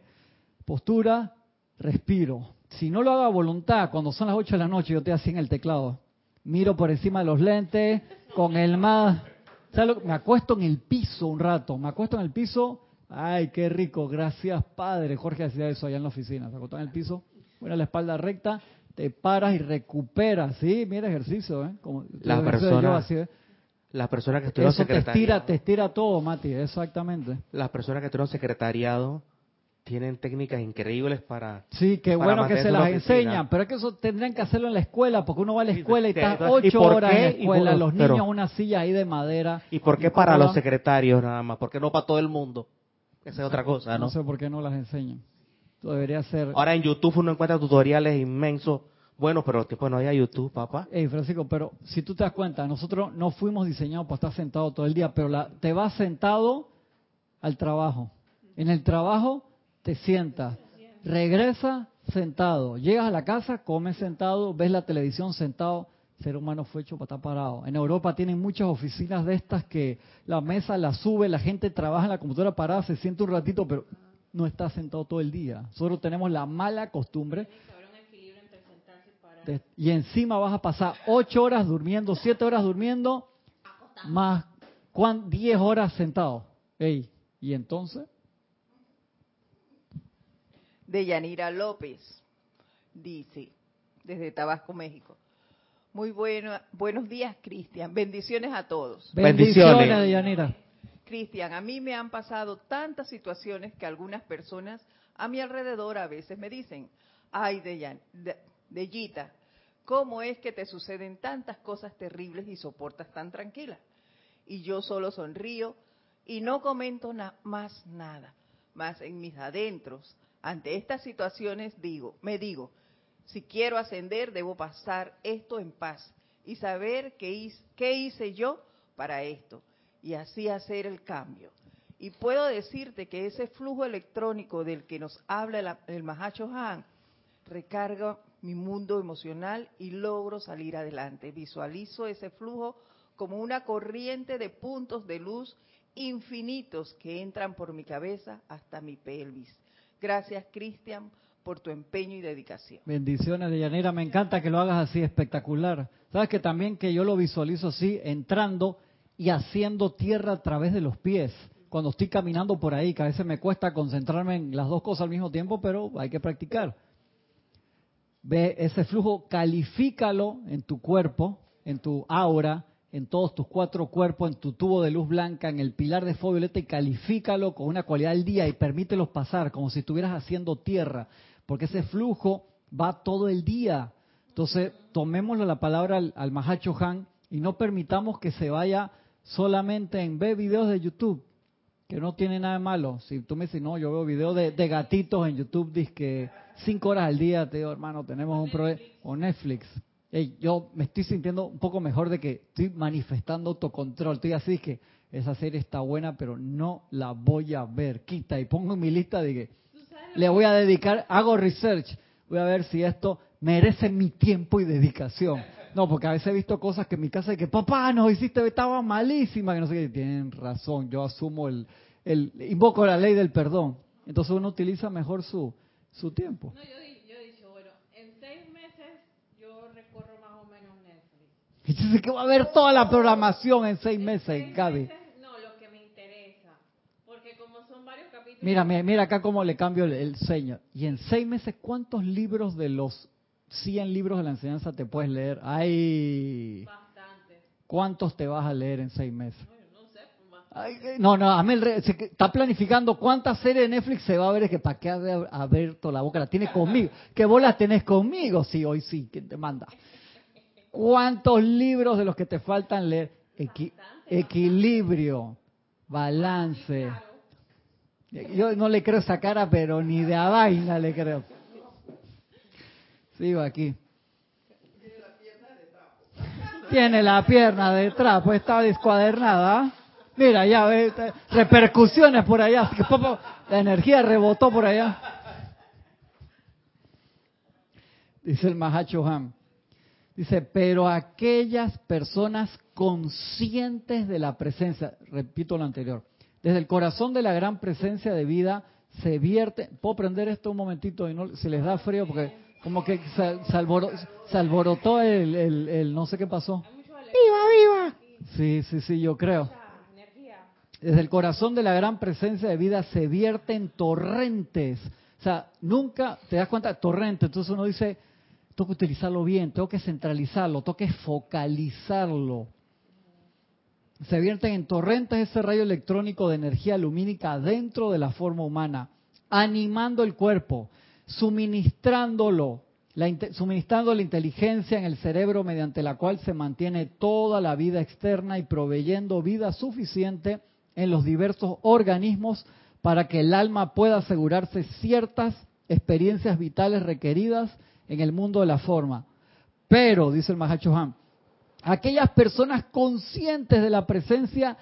postura, respiro. Si no lo hago a voluntad, cuando son las 8 de la noche, yo estoy así en el teclado. Miro por encima de los lentes, con el más... ¿sabes? Me acuesto en el piso un rato, me acuesto en el piso, ay, qué rico, gracias Padre. Jorge hacía eso allá en la oficina, se acostó en el piso, pone la espalda recta, te paras y recuperas, ¿sí? Mira ejercicio, ¿eh? Como, La persona- yoga, así, ¿eh? Las personas que estuvieron Eso te estira, secretariado, te estira todo, Mati, exactamente. las personas que estuvieron secretariado tienen técnicas increíbles para Sí, qué para bueno que se las enseñan, pero es que eso tendrían que hacerlo en la escuela, porque uno va a la escuela y está entonces, ¿y ocho horas en la escuela, por- los niños una silla ahí de madera. ¿Y por qué ¿Y para los secretarios nada más? ¿Por qué no para todo el mundo? Esa es otra cosa, ¿no? No sé por qué no las enseñan. Debería ser... Ahora en YouTube uno encuentra tutoriales inmensos. Bueno, pero tipo no hay YouTube, papá. Ey, Francisco, pero si tú te das cuenta, nosotros no fuimos diseñados para estar sentados todo el día, pero la, te vas sentado al trabajo. En el trabajo te sientas, regresa sentado, llegas a la casa, comes sentado, ves la televisión sentado. Ser humano fue hecho para estar parado. En Europa tienen muchas oficinas de estas que la mesa la sube, la gente trabaja en la computadora parada, se siente un ratito, pero no está sentado todo el día. Nosotros tenemos la mala costumbre y encima vas a pasar ocho horas durmiendo, siete horas durmiendo, más cuán, 10 horas sentado. Ey, ¿y entonces? De Yanira López. Dice, desde Tabasco, México. Muy bueno, buenos días, Cristian. Bendiciones a todos. Bendiciones. Bendiciones, Yanira. Cristian, a mí me han pasado tantas situaciones que algunas personas a mi alrededor a veces me dicen, ay, de, de, Deyita, ¿cómo es que te suceden tantas cosas terribles y soportas tan tranquila? Y yo solo sonrío y no comento na más nada, más en mis adentros. Ante estas situaciones digo, me digo, si quiero ascender debo pasar esto en paz y saber qué hice, yo para esto y así hacer el cambio. Y puedo decirte que ese flujo electrónico del que nos habla el, el Mahacho Han recarga mi mundo emocional y logro salir adelante. Visualizo ese flujo como una corriente de puntos de luz infinitos que entran por mi cabeza hasta mi pelvis. Gracias, Cristian, por tu empeño y dedicación. Bendiciones de Yanira, me encanta que lo hagas así, espectacular. Sabes que también que yo lo visualizo así, entrando y haciendo tierra a través de los pies. Cuando estoy caminando por ahí, que a veces me cuesta concentrarme en las dos cosas al mismo tiempo, pero hay que practicar. Ve ese flujo, califícalo en tu cuerpo, en tu aura, en todos tus cuatro cuerpos, en tu tubo de luz blanca, en el pilar de fuego violeta y califícalo con una cualidad del día y permítelos pasar como si estuvieras haciendo tierra, porque ese flujo va todo el día. Entonces, tomémosle la palabra al, al Mahacho Han y no permitamos que se vaya solamente en ver videos de YouTube, que no tiene nada de malo. Si tú me dices, no, yo veo videos de, de gatitos en YouTube, dice que cinco horas al día, te digo, hermano, tenemos un problema, o Netflix. Ey, yo me estoy sintiendo un poco mejor de que estoy manifestando autocontrol. Estoy así que esa serie está buena, pero no la voy a ver. Quita y pongo en mi lista de que le voy a dedicar, hago research, voy a ver si esto merece mi tiempo y dedicación. No, porque a veces he visto cosas que en mi casa de que papá nos hiciste, estaba malísima, que no sé qué. Tienen razón, yo asumo el, el, invoco la ley del perdón. Entonces uno utiliza mejor su, su tiempo. No, yo, di- yo he dicho, bueno, en seis meses yo recorro más o menos Netflix. Y dice que va a ver toda la programación en seis meses, Seis Gaby. meses, No, lo que me interesa. Porque como son varios capítulos. Mira, mira, acá cómo le cambio el, el seño. Y en seis meses, ¿cuántos libros de los 100 libros de la enseñanza te puedes leer? Ay, Bastante. ¿cuántos te vas a leer en seis meses? No, no sé. pues. Ay, eh, no, no, Amel que- está planificando cuántas series de Netflix se va a ver. Es que para qué haber toda la boca, la tiene conmigo. Que vos las tenés conmigo, sí, hoy sí, ¿quién te manda? ¿Cuántos libros de los que te faltan leer? Equi- equilibrio, balance. Yo no le creo esa cara, pero ni de a vaina le creo. Sigo aquí. Tiene la pierna de trapo, está descuadernada. Mira, ya ve, repercusiones por allá. la energía rebotó por allá. Dice el Mahacho Ham. Dice, pero aquellas personas conscientes de la presencia, repito lo anterior, desde el corazón de la gran presencia de vida se vierte. ¿Puedo prender esto un momentito y no se les da frío? Porque como que se, se alboro- se alborotó el, el- el no sé qué pasó. ¡Viva, viva! Sí, sí, sí, yo creo. Desde el corazón de la gran presencia de vida se vierten torrentes. O sea, nunca te das cuenta, torrente. Entonces uno dice, tengo que utilizarlo bien, tengo que centralizarlo, tengo que focalizarlo. Se vierten en torrentes ese rayo electrónico de energía lumínica dentro de la forma humana, animando el cuerpo, suministrándolo, suministrando la inteligencia en el cerebro mediante la cual se mantiene toda la vida externa y proveyendo vida suficiente en los diversos organismos para que el alma pueda asegurarse ciertas experiencias vitales requeridas en el mundo de la forma. Pero, dice el Mahacho Han, aquellas personas conscientes de la presencia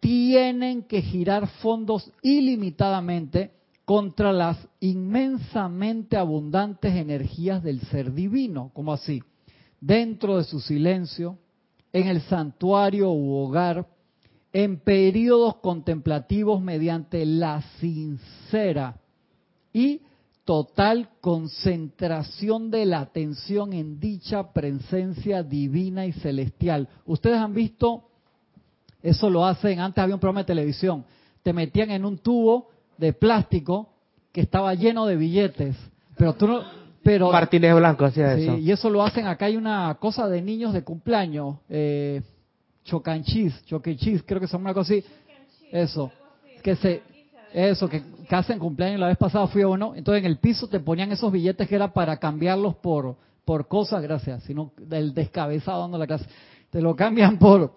tienen que girar fondos ilimitadamente contra las inmensamente abundantes energías del ser divino, como así, dentro de su silencio, en el santuario u hogar, en periodos contemplativos mediante la sincera y total concentración de la atención en dicha presencia divina y celestial. Ustedes han visto, eso lo hacen, antes había un programa de televisión, te metían en un tubo de plástico que estaba lleno de billetes, pero tú no, pero Martínez Blanco hacía Sí, eso. y eso lo hacen. Acá hay una cosa de niños de cumpleaños, eh, chocanchis, choquechis, creo que son una cosa así, eso, que se, eso, que, que hacen cumpleaños, la vez pasada fui a uno, entonces en el piso te ponían esos billetes que era para cambiarlos por, por cosas, gracias, sino del descabezado dando la clase, te lo cambian por,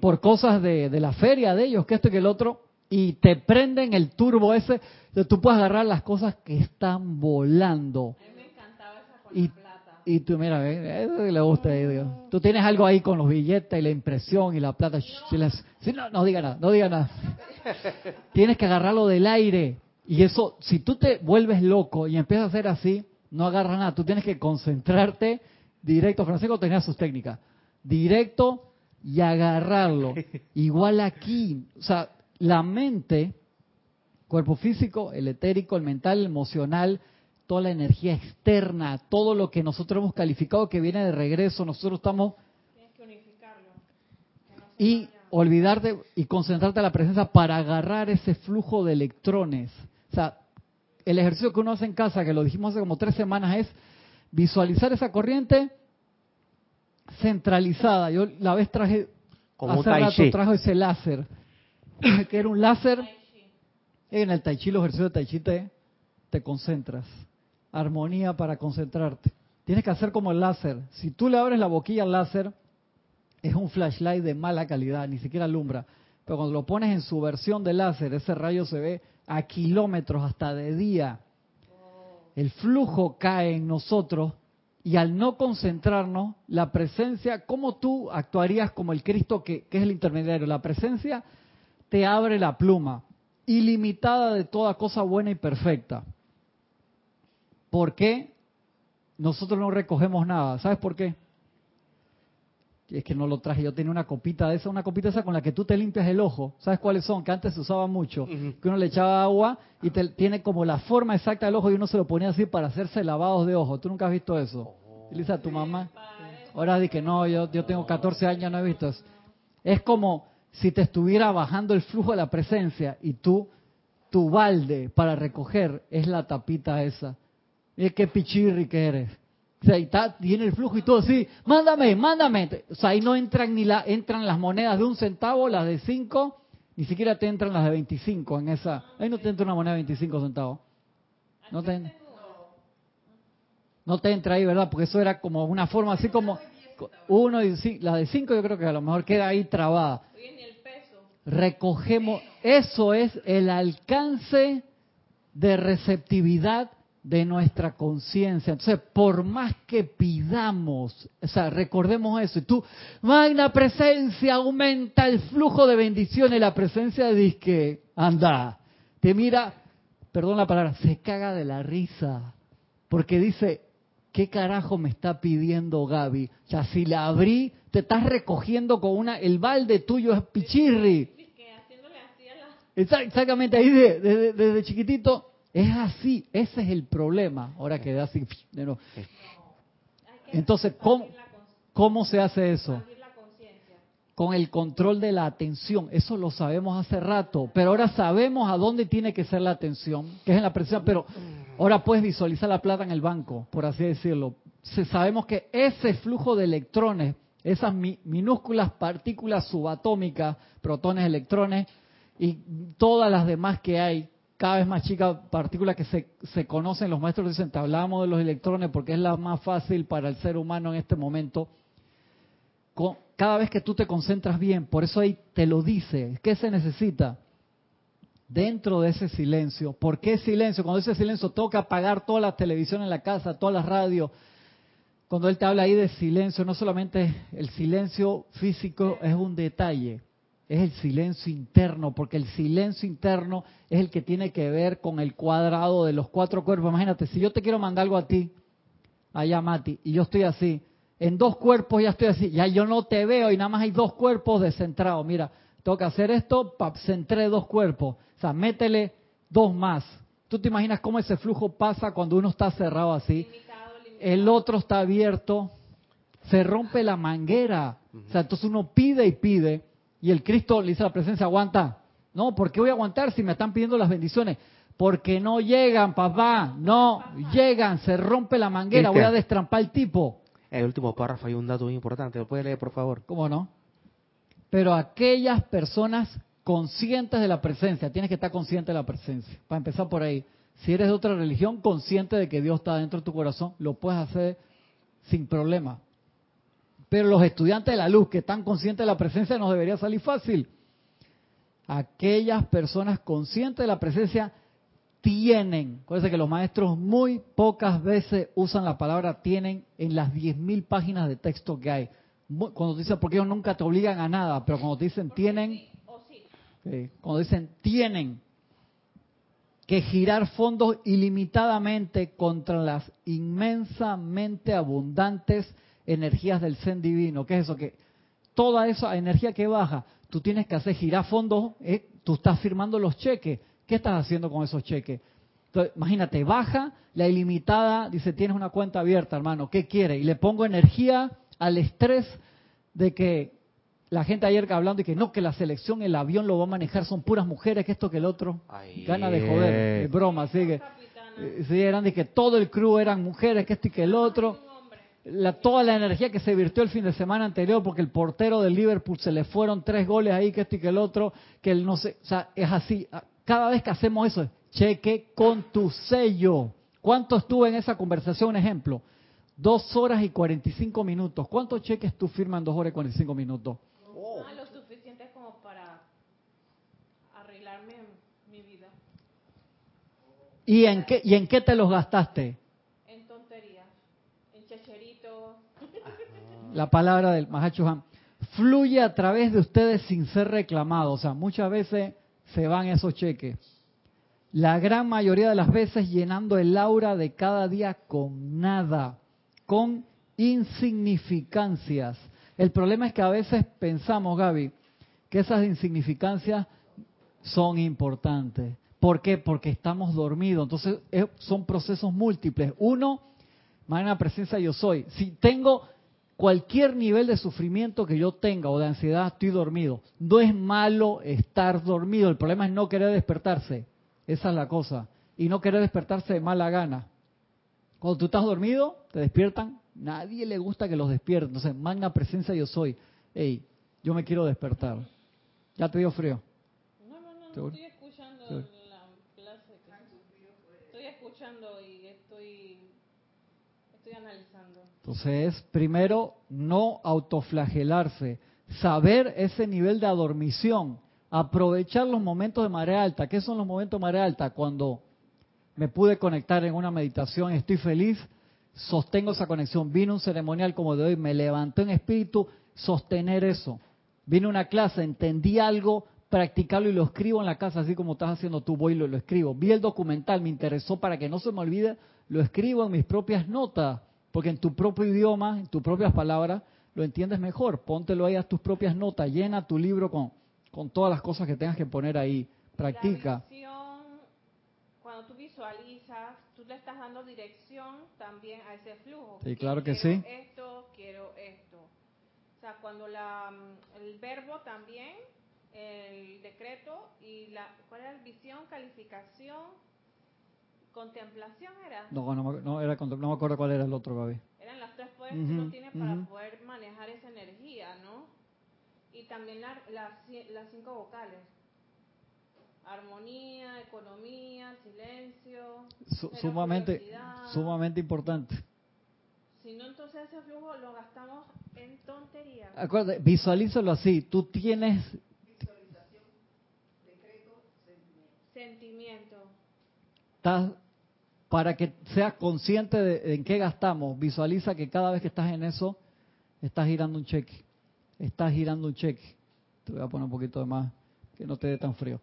por cosas de, de la feria de ellos, que esto y que el otro, y te prenden el turbo ese, entonces tú puedes agarrar las cosas que están volando. A mí me encantaba esa Y. y tú, mira, eso le gusta. digo. Tú tienes algo ahí con los billetes y la impresión y la plata. shh, si las- si no, no diga nada, no diga nada. tienes que agarrarlo del aire. Y eso, si tú te vuelves loco y empiezas a hacer así, no agarras nada. Tú tienes que concentrarte directo. Francisco tenía sus técnicas. Directo y agarrarlo. Igual aquí. O sea, la mente, cuerpo físico, el etérico, el mental, el emocional, toda la energía externa, todo lo que nosotros hemos calificado que viene de regreso, nosotros estamos Tienes que unificarlo. y olvidarte y concentrarte en la presencia para agarrar ese flujo de electrones. O sea, el ejercicio que uno hace en casa, que lo dijimos hace como tres semanas, es visualizar esa corriente centralizada. Yo la vez traje, Como hace tai rato chi. trajo ese láser, que era un láser. En el tai chi, los ejercicios de tai chi te, te concentras. Armonía para concentrarte. Tienes que hacer como el láser. Si tú le abres la boquilla al láser, es un flashlight de mala calidad, ni siquiera alumbra. Pero cuando lo pones en su versión de láser, ese rayo se ve a kilómetros hasta de día. El flujo cae en nosotros y al no concentrarnos, la presencia, ¿cómo tú actuarías como el Cristo que, que es el intermediario? La presencia te abre la pluma, ilimitada de toda cosa buena y perfecta. ¿Por qué nosotros no recogemos nada? ¿Sabes por qué? es que no lo traje, yo tenía una copita de esa, una copita esa con la que tú te limpias el ojo. ¿Sabes cuáles son? Que antes se usaba mucho. Que uno le echaba agua y te, tiene como la forma exacta del ojo y uno se lo ponía así para hacerse lavados de ojo. ¿Tú nunca has visto eso? Utiliza a tu mamá. Ahora di que no, yo, yo tengo 14 años, no he visto eso. Es como si te estuviera bajando el flujo de la presencia y tú, tu balde para recoger es la tapita esa. Mira qué pichirri que eres. O sea, y está, tiene el flujo y todo así, mándame, mándame. O sea, ahí no entran ni la, entran las monedas de un centavo, las de cinco, ni siquiera te entran las de 25 en esa. Ahí no te entra una moneda de 25 centavos. No te, no te entra ahí, ¿verdad? Porque eso era como una forma así como uno y ci- la de cinco yo creo que a lo mejor queda ahí trabada. Recogemos, eso es el alcance de receptividad de nuestra conciencia. Entonces, por más que pidamos, o sea, recordemos eso, y tú, magna presencia, aumenta el flujo de bendiciones, la presencia dice que, anda, te mira, perdón la palabra, se caga de la risa, porque dice, ¿qué carajo me está pidiendo Gaby? O sea, si la abrí, te estás recogiendo con una, el balde tuyo es pichirri. Exactamente, ahí de- desde, desde chiquitito es así, ese es el problema. Ahora que da así, de nuevo. Entonces, ¿cómo, ¿cómo se hace eso? Con el control de la atención. Eso lo sabemos hace rato, pero ahora sabemos a dónde tiene que ser la atención, que es en la presión, pero ahora puedes visualizar la plata en el banco, por así decirlo. Se- sabemos que ese flujo de electrones, esas mi- minúsculas partículas subatómicas, protones, electrones, y todas las demás que hay, cada vez más chicas partículas que se, se conocen, los maestros dicen, te hablamos de los electrones porque es la más fácil para el ser humano en este momento. Cada vez que tú te concentras bien, por eso ahí te lo dice, ¿qué se necesita? Dentro de ese silencio, ¿por qué silencio? Cuando dice silencio, toca apagar toda la televisión en la casa, todas las radios. Cuando él te habla ahí de silencio, no solamente el silencio físico es un detalle, es el silencio interno, porque el silencio interno es el que tiene que ver con el cuadrado de los cuatro cuerpos. Imagínate, si yo te quiero mandar algo a ti, allá Mati, y yo estoy así, en dos cuerpos ya estoy así, ya yo no te veo y nada más hay dos cuerpos descentrados. Mira, tengo que hacer esto, pap, centré dos cuerpos. O sea, métele dos más. ¿Tú te imaginas cómo ese flujo pasa cuando uno está cerrado así? El otro está abierto, se rompe la manguera. O sea, entonces uno pide y pide y el Cristo le dice a la presencia, aguanta. No, ¿por qué voy a aguantar si me están pidiendo las bendiciones? Porque no llegan, papá, no llegan, se rompe la manguera, voy a destrampar el tipo. En el último párrafo hay un dato muy importante. ¿Lo puede leer, por favor? ¿Cómo no? Pero aquellas personas conscientes de la presencia, tienes que estar consciente de la presencia. Para empezar por ahí. Si eres de otra religión, consciente de que Dios está dentro de tu corazón, lo puedes hacer sin problema. Pero los estudiantes de la luz que están conscientes de la presencia nos debería salir fácil. Aquellas personas conscientes de la presencia tienen, acuérdense que los maestros muy pocas veces usan la palabra tienen en las 10.000 páginas de texto que hay. Cuando te dicen, porque ellos nunca te obligan a nada, pero cuando te dicen tienen, cuando dicen tienen que girar fondos ilimitadamente contra las inmensamente abundantes energías del Zen divino. ¿Qué es eso? Que toda esa energía que baja, tú tienes que hacer girar fondos, eh, tú estás firmando los cheques. ¿Qué estás haciendo con esos cheques? Entonces, imagínate, baja la ilimitada, dice, tienes una cuenta abierta, hermano, ¿qué quiere? Y le pongo energía al estrés de que la gente ayer que hablando y que no, que la selección, el avión lo va a manejar, son puras mujeres, que esto, que el otro. Ay, Gana de joder, es broma, así que... eh, Sí, eran de que todo el crew eran mujeres, que esto y que el otro. La, toda la energía que se virtió el fin de semana anterior, porque el portero del Liverpool se le fueron tres goles ahí, que esto y que el otro, que él no sé, o sea, es así. Cada vez que hacemos eso, cheque con tu sello. ¿Cuánto estuve en esa conversación? Un ejemplo, dos horas y 45 minutos. ¿Cuántos cheques tú firmas en dos horas y 45 minutos? Ah, lo suficiente como para arreglarme mi vida. ¿Y en qué, y en qué te los gastaste? En tonterías, en chacheritos. La palabra del Mahachuhan, fluye a través de ustedes sin ser reclamado. O sea, muchas veces se van esos cheques. La gran mayoría de las veces llenando el aura de cada día con nada, con insignificancias. El problema es que a veces pensamos, Gaby, que esas insignificancias son importantes. ¿Por qué? Porque estamos dormidos. Entonces, eh, son procesos múltiples. Uno, magna presencia yo soy. Si tengo cualquier nivel de sufrimiento que yo tenga o de ansiedad, estoy dormido. No es malo estar dormido, el problema es no querer despertarse. Esa es la cosa. Y no querer despertarse de mala gana. Cuando tú estás dormido, te despiertan, nadie le gusta que los despierten. Entonces, magna presencia yo soy. Hey, yo me quiero despertar. ¿Ya te dio frío? No, no, no, ¿Seguro? estoy escuchando Seguro. la clase. que- Estoy escuchando y estoy, estoy analizando. Entonces, es, primero, no autoflagelarse, saber ese nivel de adormición, aprovechar los momentos de marea alta. ¿Qué son los momentos de marea alta? Cuando me pude conectar en una meditación, estoy feliz, sostengo esa conexión. Vino un ceremonial como de hoy, me levanté en espíritu, sostener eso. Vino una clase, entendí algo, practicarlo y lo escribo en la casa, así como estás haciendo tú, voy y lo escribo. Vi el documental, me interesó para que no se me olvide, lo escribo en mis propias notas, porque en tu propio idioma, en tus propias palabras, lo entiendes mejor. Póntelo ahí a tus propias notas, llena tu libro con, con todas las cosas que tengas que poner ahí. Practica. La visión, cuando tú visualizas, tú le estás dando dirección también a ese flujo. Sí, claro que quiero sí. Esto, quiero esto. O sea, cuando la, el verbo también, el decreto y la, ¿cuál era? Visión, calificación, contemplación era. No, no, me- no, era, no me acuerdo cuál era el otro, Gaby. Eran las tres poderes que uno tiene para poder manejar esa energía, ¿no? Y también la- las ci- las cinco vocales. Armonía, economía, silencio. Su- sumamente, curiosidad. sumamente importante. Si no, entonces ese flujo lo gastamos en tonterías. Acuérdate, visualízalo así. Tú tienes, Sentimiento. Estás, para que seas consciente de en qué gastamos, visualiza que cada vez que estás en eso, estás girando un cheque. Estás girando un cheque. Te voy a poner un poquito de más, que no te dé tan frío.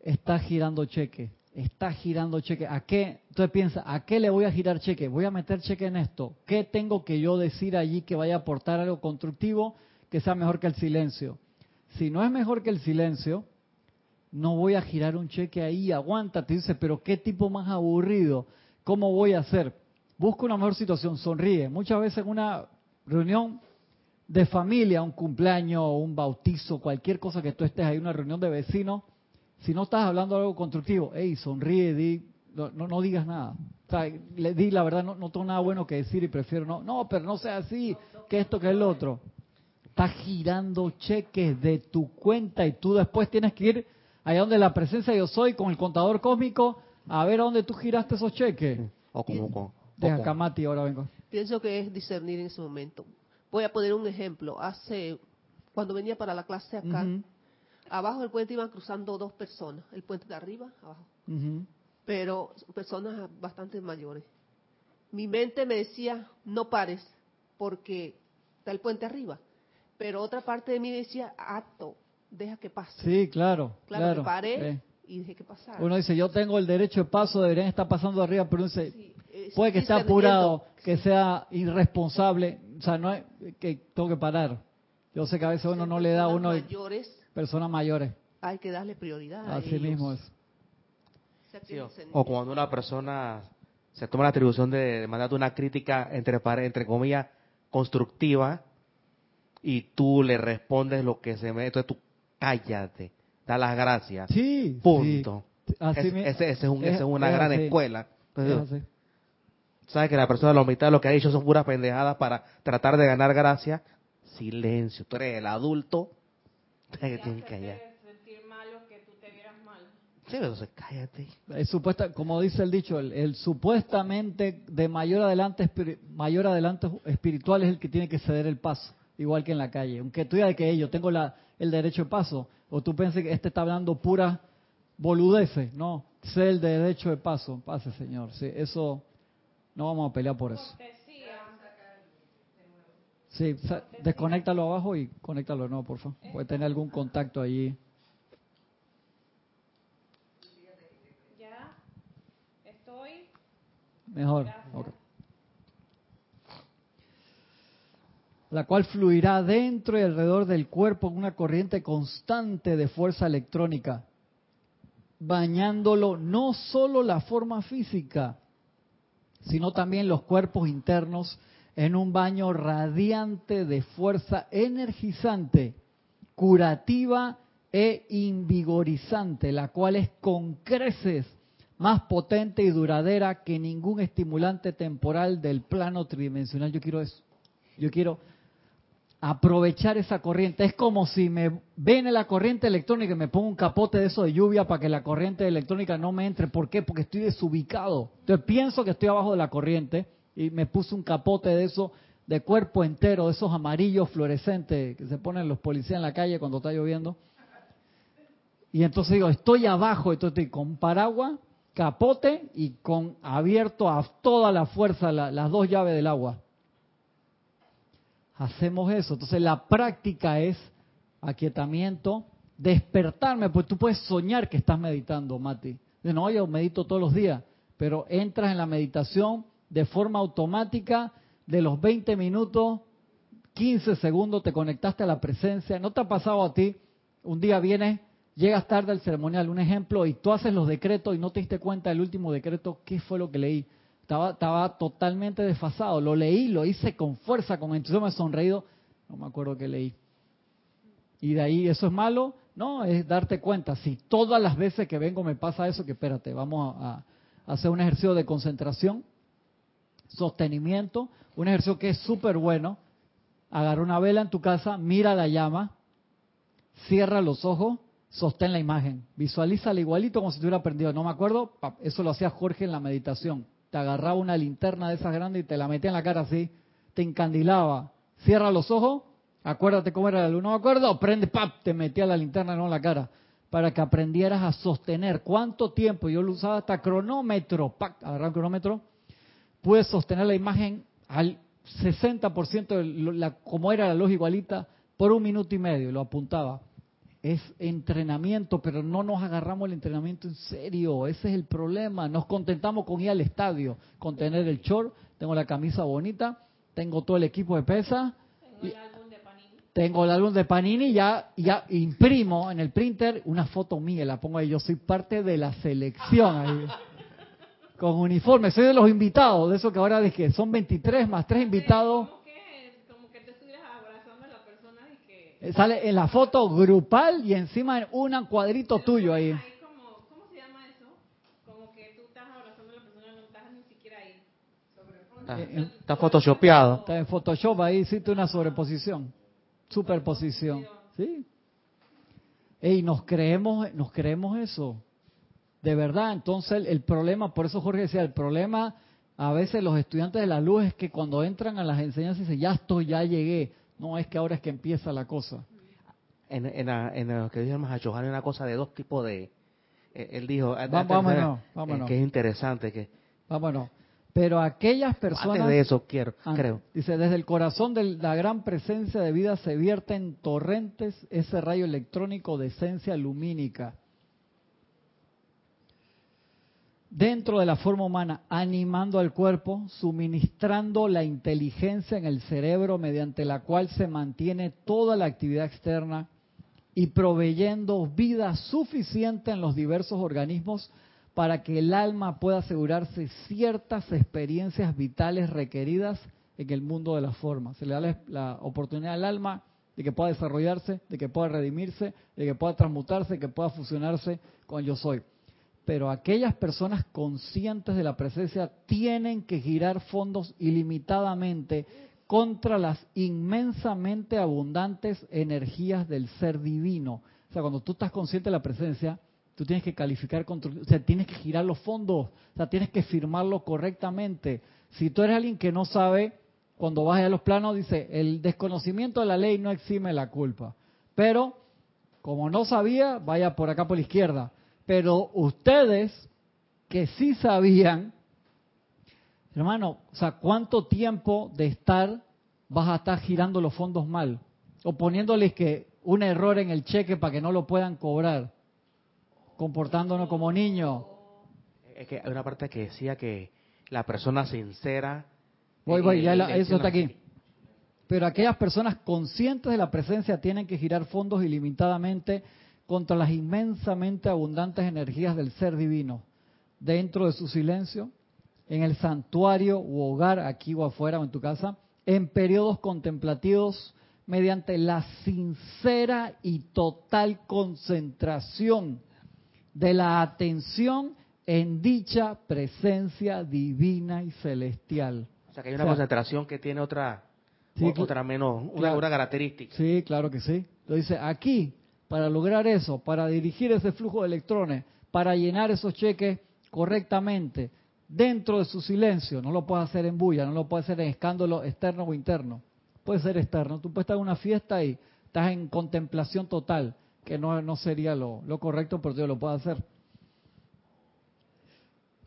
Estás girando cheque. Estás girando cheque. ¿A qué? Entonces piensa, ¿a qué le voy a girar cheque? Voy a meter cheque en esto. ¿Qué tengo que yo decir allí que vaya a aportar algo constructivo que sea mejor que el silencio? Si no es mejor que el silencio, no voy a girar un cheque ahí, aguántate, dice, pero qué tipo más aburrido, ¿cómo voy a hacer? Busca una mejor situación, sonríe. Muchas veces en una reunión de familia, un cumpleaños, un bautizo, cualquier cosa que tú estés ahí, una reunión de vecinos, si no estás hablando algo constructivo, hey, sonríe, di, no, no, no digas nada. O sea, le di la verdad, no, no tengo nada bueno que decir y prefiero no, no, pero no sea así, que esto, que el otro. Estás girando cheques de tu cuenta y tú después tienes que ir allá donde la presencia yo soy con el contador cósmico a ver a dónde tú giraste esos cheques. O como con... Deja con- Kamati, ahora vengo. Pienso que es discernir en ese momento. Voy a poner un ejemplo. Hace, cuando venía para la clase acá, abajo del puente iban cruzando dos personas. El puente de arriba, abajo. Pero personas bastante mayores. Mi mente me decía, no pares, porque está el puente arriba. Pero otra parte de mí decía, acto, deja que pase. Sí, claro, claro, claro. que Eh, y dejé que pasara. Uno dice, yo tengo el derecho de paso, deberían estar pasando arriba, pero uno dice, Sí, es puede que esté apurado, que sea irresponsable, o sea, no es que tengo que parar. Yo sé que a veces uno no le da a uno mayores personas mayores, hay que darle prioridad. a así ellos. mismo es. O Sí, cuando una persona se toma la atribución de, de mandarte una crítica, entre, entre comillas, constructiva, y tú le respondes lo que se me... Entonces tú cállate, da las gracias. Sí, Punto. sí. Así Es- mi- ese, ese es, un- es- esa es una es gran así, escuela. Entonces, sabes que la persona la mitad de lo que ha dicho son puras pendejadas para tratar de ganar gracia. Silencio, tú eres el adulto. Tienes que callar. Que tú te vieras mal. Sí, entonces cállate. Es supuesta, como dice el dicho, el, el supuestamente de mayor adelante mayor adelante espiritual es el que tiene que ceder el paso, igual que en la calle. Aunque tú digas que yo tengo la, el derecho de paso, o tú pienses que este está hablando pura boludeces, no, sé el derecho de paso, pase señor, sí, eso no vamos a pelear por eso. Sí, desconéctalo abajo y conéctalo de nuevo, por favor. Puede tener algún contacto allí. Ya. Estoy. Mejor. La cual fluirá dentro y alrededor del cuerpo en una corriente constante de fuerza electrónica, bañándolo no solo la forma física, sino también los cuerpos internos en un baño radiante de fuerza energizante, curativa e invigorizante, la cual es con creces más potente y duradera que ningún estimulante temporal del plano tridimensional. Yo quiero eso. Yo quiero aprovechar esa corriente. Es como si me viene la corriente electrónica y me pongo un capote de eso de lluvia para que la corriente electrónica no me entre. ¿Por qué? Porque estoy desubicado. Entonces pienso que estoy abajo de la corriente y me puse un capote de eso de cuerpo entero, de esos amarillos fluorescentes que se ponen los policías en la calle cuando está lloviendo. Y entonces digo, estoy abajo, entonces estoy con paraguas, capote y con abierto a toda la fuerza las dos llaves del agua. Hacemos eso. Entonces la práctica es aquietamiento, despertarme, pues tú puedes soñar que estás meditando, Mati. No, yo medito todos los días, pero entras en la meditación de forma automática, de los 20 minutos, 15 segundos te conectaste a la presencia. ¿No te ha pasado a ti? Un día vienes, llegas tarde al ceremonial, un ejemplo, y tú haces los decretos y no te diste cuenta del último decreto, ¿qué fue lo que leí? Estaba, estaba totalmente desfasado. Lo leí, lo hice con fuerza, con entusiasmo, he sonreído. No me acuerdo qué leí. Y de ahí, ¿eso es malo? No, es darte cuenta. Si todas las veces que vengo me pasa eso, que espérate, vamos a, hacer un ejercicio de concentración, sostenimiento, un ejercicio que es súper bueno. Agarra una vela en tu casa, mira la llama, cierra los ojos, sostén la imagen. Visualízala igualito como si estuviera prendido. No me acuerdo, eso lo hacía Jorge en la meditación te agarraba una linterna de esas grandes y te la metía en la cara así, te encandilaba. Cierra los ojos, acuérdate cómo era la luz, no me acuerdo, prende, pap, te metía la linterna no en la cara, para que aprendieras a sostener. ¿Cuánto tiempo? Yo lo usaba hasta cronómetro, pac, agarraba el cronómetro, pude sostener la imagen al 60% de la, como era la luz igualita por un minuto y medio, lo apuntaba es entrenamiento, pero no nos agarramos el entrenamiento en serio. Ese es el problema. Nos contentamos con ir al estadio, con tener el short, tengo la camisa bonita, tengo todo el equipo de pesa. Tengo el álbum de Panini. Tengo el álbum de Panini, ya, ya imprimo en el printer una foto mía, la pongo ahí. Yo soy parte de la selección ahí. Con uniforme, soy de los invitados, de eso que ahora dije, son 23 más 3 invitados. Eh, sale en la foto grupal y encima un cuadrito tuyo ahí. ¿Cómo se llama eso? Como que tú estás abrazando a la persona, no estás ni siquiera ahí. Está, eh, eh, está photoshopeado. Está en Photoshop ahí, hiciste una sobreposición, superposición. ¿Sí? Y nos creemos, nos creemos eso. De verdad, entonces el, problema, por eso Jorge decía, el problema a veces los estudiantes de la luz es que cuando entran a las enseñanzas dicen, ya estoy, ya llegué no es que ahora es que empieza la cosa. En, en, en lo que dijo el hay una cosa de dos tipos de... Eh, él dijo... vámonos, vámonos. Que es interesante que... Vámonos. Pero aquellas personas... de eso quiero, ah, creo. Dice, desde el corazón de la gran presencia de vida se vierte en torrentes ese rayo electrónico de esencia lumínica dentro de la forma humana, animando al cuerpo, suministrando la inteligencia en el cerebro mediante la cual se mantiene toda la actividad externa y proveyendo vida suficiente en los diversos organismos para que el alma pueda asegurarse ciertas experiencias vitales requeridas en el mundo de la forma. Se le da la, oportunidad al alma de que pueda desarrollarse, de que pueda redimirse, de que pueda transmutarse, de que pueda fusionarse con yo soy pero aquellas personas conscientes de la presencia tienen que girar fondos ilimitadamente contra las inmensamente abundantes energías del ser divino. O sea, cuando tú estás consciente de la presencia, tú tienes que calificar, o sea, tienes que girar los fondos, o sea, tienes que firmarlo correctamente. Si tú eres alguien que no sabe, cuando vas a los planos, dice, el desconocimiento de la ley no exime la culpa. Pero, como no sabía, vaya por acá por la izquierda. Pero ustedes que sí sabían, hermano, o sea, ¿cuánto tiempo de estar vas a estar girando los fondos mal? O poniéndoles que un error en el cheque para que no lo puedan cobrar, comportándonos como niños. Es que hay una parte que decía que la persona sincera... Voy, voy, ya eso está aquí. Pero aquellas personas conscientes de la presencia tienen que girar fondos ilimitadamente contra las inmensamente abundantes energías del ser divino, dentro de su silencio, en el santuario u hogar, aquí o afuera o en tu casa, en periodos contemplativos mediante la sincera y total concentración de la atención en dicha presencia divina y celestial. O sea, que hay una O sea, concentración que tiene otra, Sí, otra menos, una, claro. una característica. Sí, claro que sí. Lo dice aquí, para lograr eso, para dirigir ese flujo de electrones, para llenar esos cheques correctamente, dentro de su silencio, no lo puedes hacer en bulla, no lo puedes hacer en escándalo externo o interno. Puede ser externo. Tú puedes estar en una fiesta y estás en contemplación total, que no, no sería lo, lo correcto, pero yo lo puedo hacer.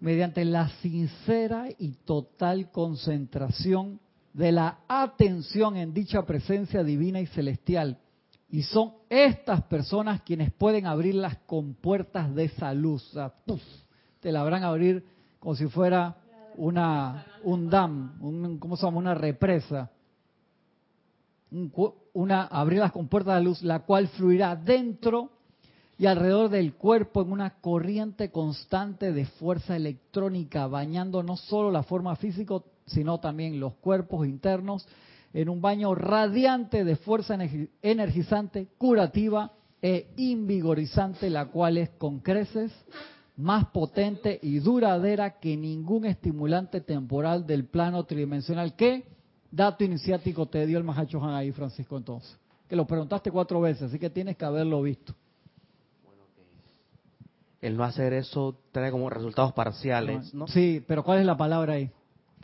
Mediante la sincera y total concentración de la atención en dicha presencia divina y celestial. Y son estas personas quienes pueden abrir las compuertas de esa luz. Te la habrán abrir como si fuera una un dam, un, ¿cómo se llama? Una represa. Un una abrir las compuertas de la luz, la cual fluirá dentro y alrededor del cuerpo en una corriente constante de fuerza electrónica, bañando no solo la forma física, sino también los cuerpos internos, en un baño radiante de fuerza energi- energizante, curativa e invigorizante, la cual es con creces más potente y duradera que ningún estimulante temporal del plano tridimensional. ¿Qué dato iniciático te dio el Mahacho Han ahí, Francisco, entonces? Que lo preguntaste cuatro veces, así que tienes que haberlo visto. El no hacer eso trae como resultados parciales, ¿no? Sí, pero ¿cuál es la palabra ahí?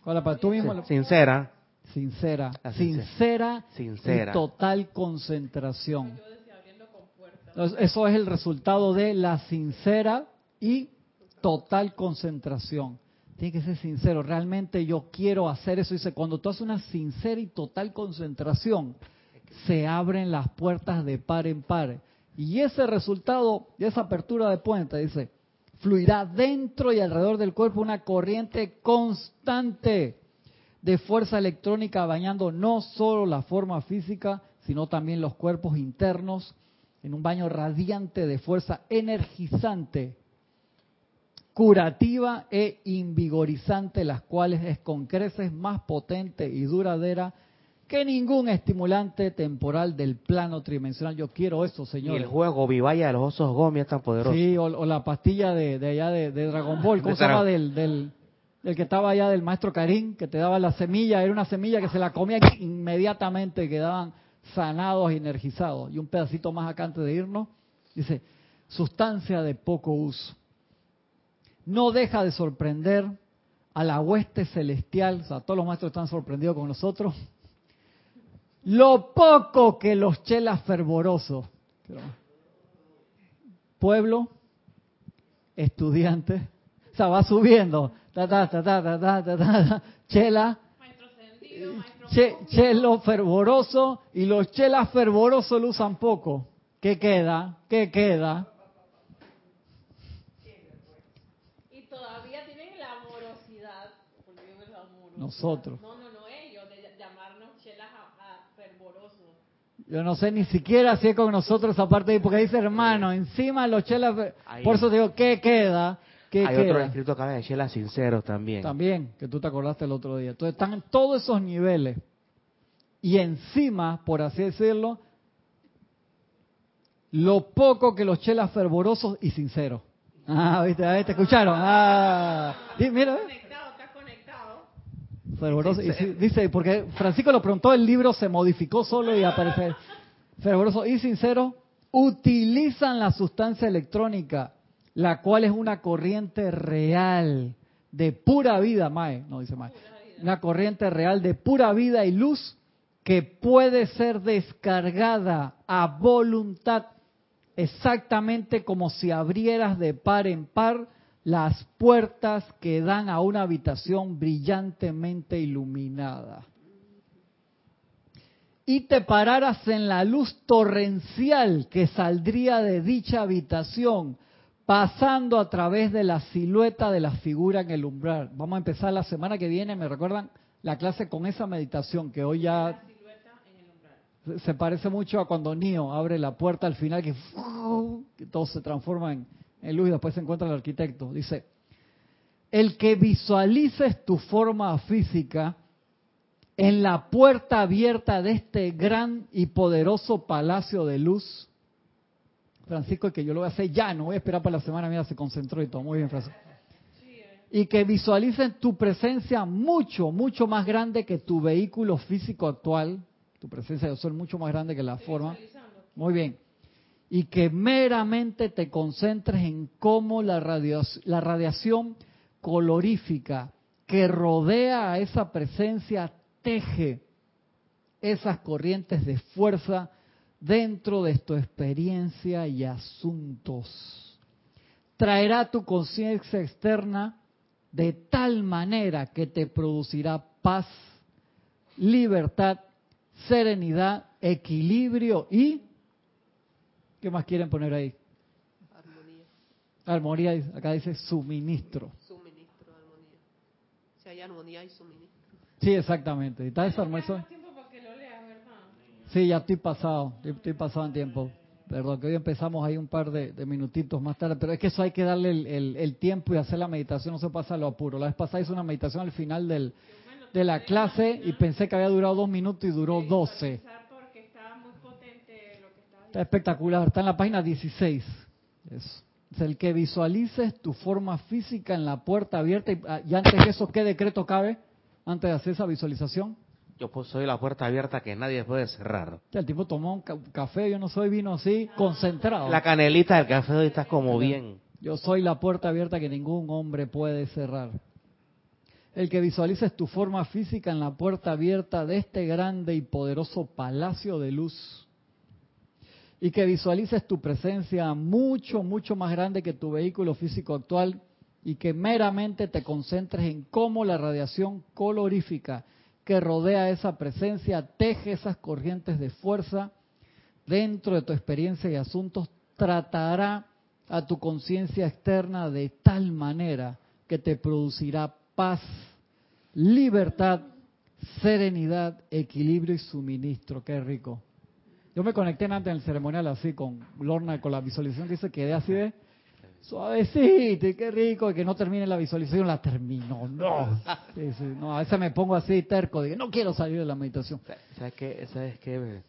¿Cuál es la palabra? Tú mismo. Sincera, Sincera. Sincera. Sincera. Y total concentración. Eso es el resultado de la sincera y total concentración. Tiene que ser sincero. Realmente yo quiero hacer eso. Dice, cuando tú haces una sincera y total concentración, se abren las puertas de par en par. Y ese resultado, de esa apertura de puente, dice, fluirá dentro y alrededor del cuerpo una corriente constante de fuerza electrónica bañando no solo la forma física, sino también los cuerpos internos en un baño radiante de fuerza energizante, curativa e invigorizante, las cuales es con creces más potente y duradera que ningún estimulante temporal del plano tridimensional. Yo quiero eso, y señor. el juego Vivaya de los osos Gomi es tan poderoso. Sí, o, o la pastilla de, de allá de, de Dragon Ball, ¿cómo se llama? Del, del que estaba allá del maestro Karim, que te daba la semilla, era una semilla que se la comía inmediatamente quedaban sanados energizados. Y un pedacito más acá antes de irnos, dice, sustancia de poco uso. No deja de sorprender a la hueste celestial, o sea, todos los maestros están sorprendidos con nosotros, lo poco que los chelas fervorosos, pueblo, estudiante, o sea, va subiendo, ta, ta, ta, ta, ta, ta, ta, ta, chela, che- chelo fervoroso, y los chelas fervorosos lo usan poco. ¿Qué queda? ¿Qué queda? Y todavía tienen la amorosidad, porque yo me lo amoro. Nosotros. No, no, no ellos, de llamarnos chelas a, a fervorosos. Yo no sé ni siquiera si es con nosotros esa parte ahí, porque dice hermano, encima los chelas, Ahí. por eso te digo, ¿qué queda? ¿Qué Hay queda? otro escrito acá de Chela Sinceros también. También, que tú te acordaste el otro día. Entonces están en todos esos niveles. Y encima, por así decirlo, lo poco que los chelas fervorosos y sinceros. Ah, ¿viste? Ahí ¿Te escucharon? Ah, mira, ¿ves? Conectado, estás conectado. fervoroso. Y sí, dice, porque Francisco lo preguntó, el libro se modificó solo y aparece fervoroso y sincero. Utilizan la sustancia electrónica, la cual es una corriente real de pura vida, Mae, no dice Mae, una corriente real de pura vida y luz que puede ser descargada a voluntad, exactamente como si abrieras de par en par las puertas que dan a una habitación brillantemente iluminada. Y te pararas en la luz torrencial que saldría de dicha habitación, pasando a través de la silueta de la figura en el umbral. Vamos a empezar la semana que viene, me recuerdan la clase con esa meditación que hoy ya se- parece mucho a cuando Neo abre la puerta al final que, que todo se transforma en, en luz y después se encuentra el arquitecto. Dice, el que visualices tu forma física en la puerta abierta de este gran y poderoso palacio de luz. Francisco, que yo lo voy a hacer ya, no voy a esperar para la semana, mira, se concentró y todo. Muy bien, Francisco. Y que visualicen tu presencia mucho, mucho más grande que tu vehículo físico actual. Tu presencia de sol mucho más grande que la forma. Muy bien. Y que meramente te concentres en cómo la, radiación, la radiación colorífica que rodea a esa presencia teje esas corrientes de fuerza dentro de tu experiencia y asuntos. Traerá tu conciencia externa de tal manera que te producirá paz, libertad, serenidad, equilibrio y... ¿Qué más quieren poner ahí? Armonía. Armonía, acá dice suministro. Suministro armonía. Si hay armonía, hay suministro. Sí, exactamente. ¿Está esa hermosa? Sí, ya estoy pasado, estoy pasado en tiempo. Perdón, que hoy empezamos ahí un par de, de minutitos más tarde, pero es que eso hay que darle el, el- el tiempo y hacer la meditación, no se pasa lo apuro. La vez pasada hice una meditación al final del, de la clase y pensé que había durado dos minutos y duró doce. Está espectacular, está en la página 16. Eso. Es el que visualices tu forma física en la puerta abierta y, ah, y antes de eso, ¿qué decreto cabe? Antes de hacer esa visualización. Yo pues soy la puerta abierta que nadie puede cerrar. El tipo tomó un ca- café, yo no soy vino así, concentrado. La canelita del café hoy está como bien. Yo soy la puerta abierta que ningún hombre puede cerrar. El que visualices tu forma física en la puerta abierta de este grande y poderoso palacio de luz. Y que visualices tu presencia mucho, mucho más grande que tu vehículo físico actual. Y que meramente te concentres en cómo la radiación colorífica que rodea esa presencia teje esas corrientes de fuerza dentro de tu experiencia y asuntos, tratará a tu conciencia externa de tal manera que te producirá paz, libertad, serenidad, equilibrio y suministro. Qué rico. Yo me conecté antes en el ceremonial así con Lorna, con la visualización que hice, quedé así de suavecito y qué rico, y que no termine la visualización, la termino. No. Sí, sí, no, a veces me pongo así terco, de que no quiero salir de la meditación. ¿Sabes qué? ¿Sabes qué? Me,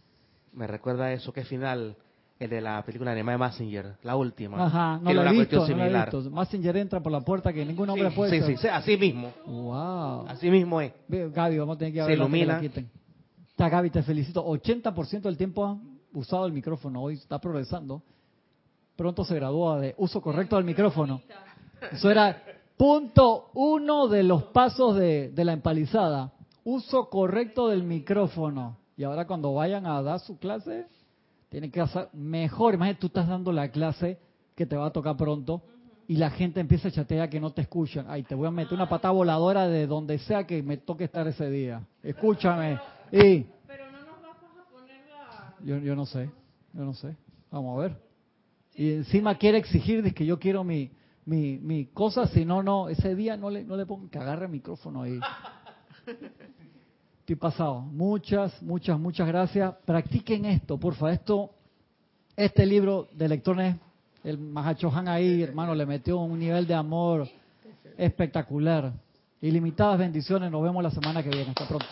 me recuerda a eso, que final, el de la película de Messenger, la última. Ajá, no lo he una visto, cuestión no he similar. visto. Massinger entra por la puerta que ningún hombre sí, puede sí, sí, sí, así mismo. Wow. Así mismo es. Gaby, vamos a tener que Se la ilumina. Está Gaby, te felicito. 80% del tiempo ha usado el micrófono. Hoy está progresando. Pronto se gradúa de uso correcto del micrófono. Eso era punto uno de los pasos de, de la empalizada. Uso correcto del micrófono. Y ahora cuando vayan a dar su clase, tienen que hacer mejor. Imagínate, tú estás dando la clase que te va a tocar pronto y la gente empieza a chatear que no te escuchan. Ay, te voy a meter una patada voladora de donde sea que me toque estar ese día. Escúchame. Y Pero no nos vas a poner la... yo, yo no sé, yo no sé. Vamos a ver. Y encima quiere exigir de que yo quiero mi, mi, mi cosa, si no, no, ese día no le, no le pongo que agarre el micrófono ahí. Estoy pasado. Muchas, muchas, muchas gracias. Practiquen esto, por favor. Esto, este libro de lectores, el Mahachohan ahí, hermano, le metió un nivel de amor espectacular. Ilimitadas bendiciones. Nos vemos la semana que viene. Hasta pronto.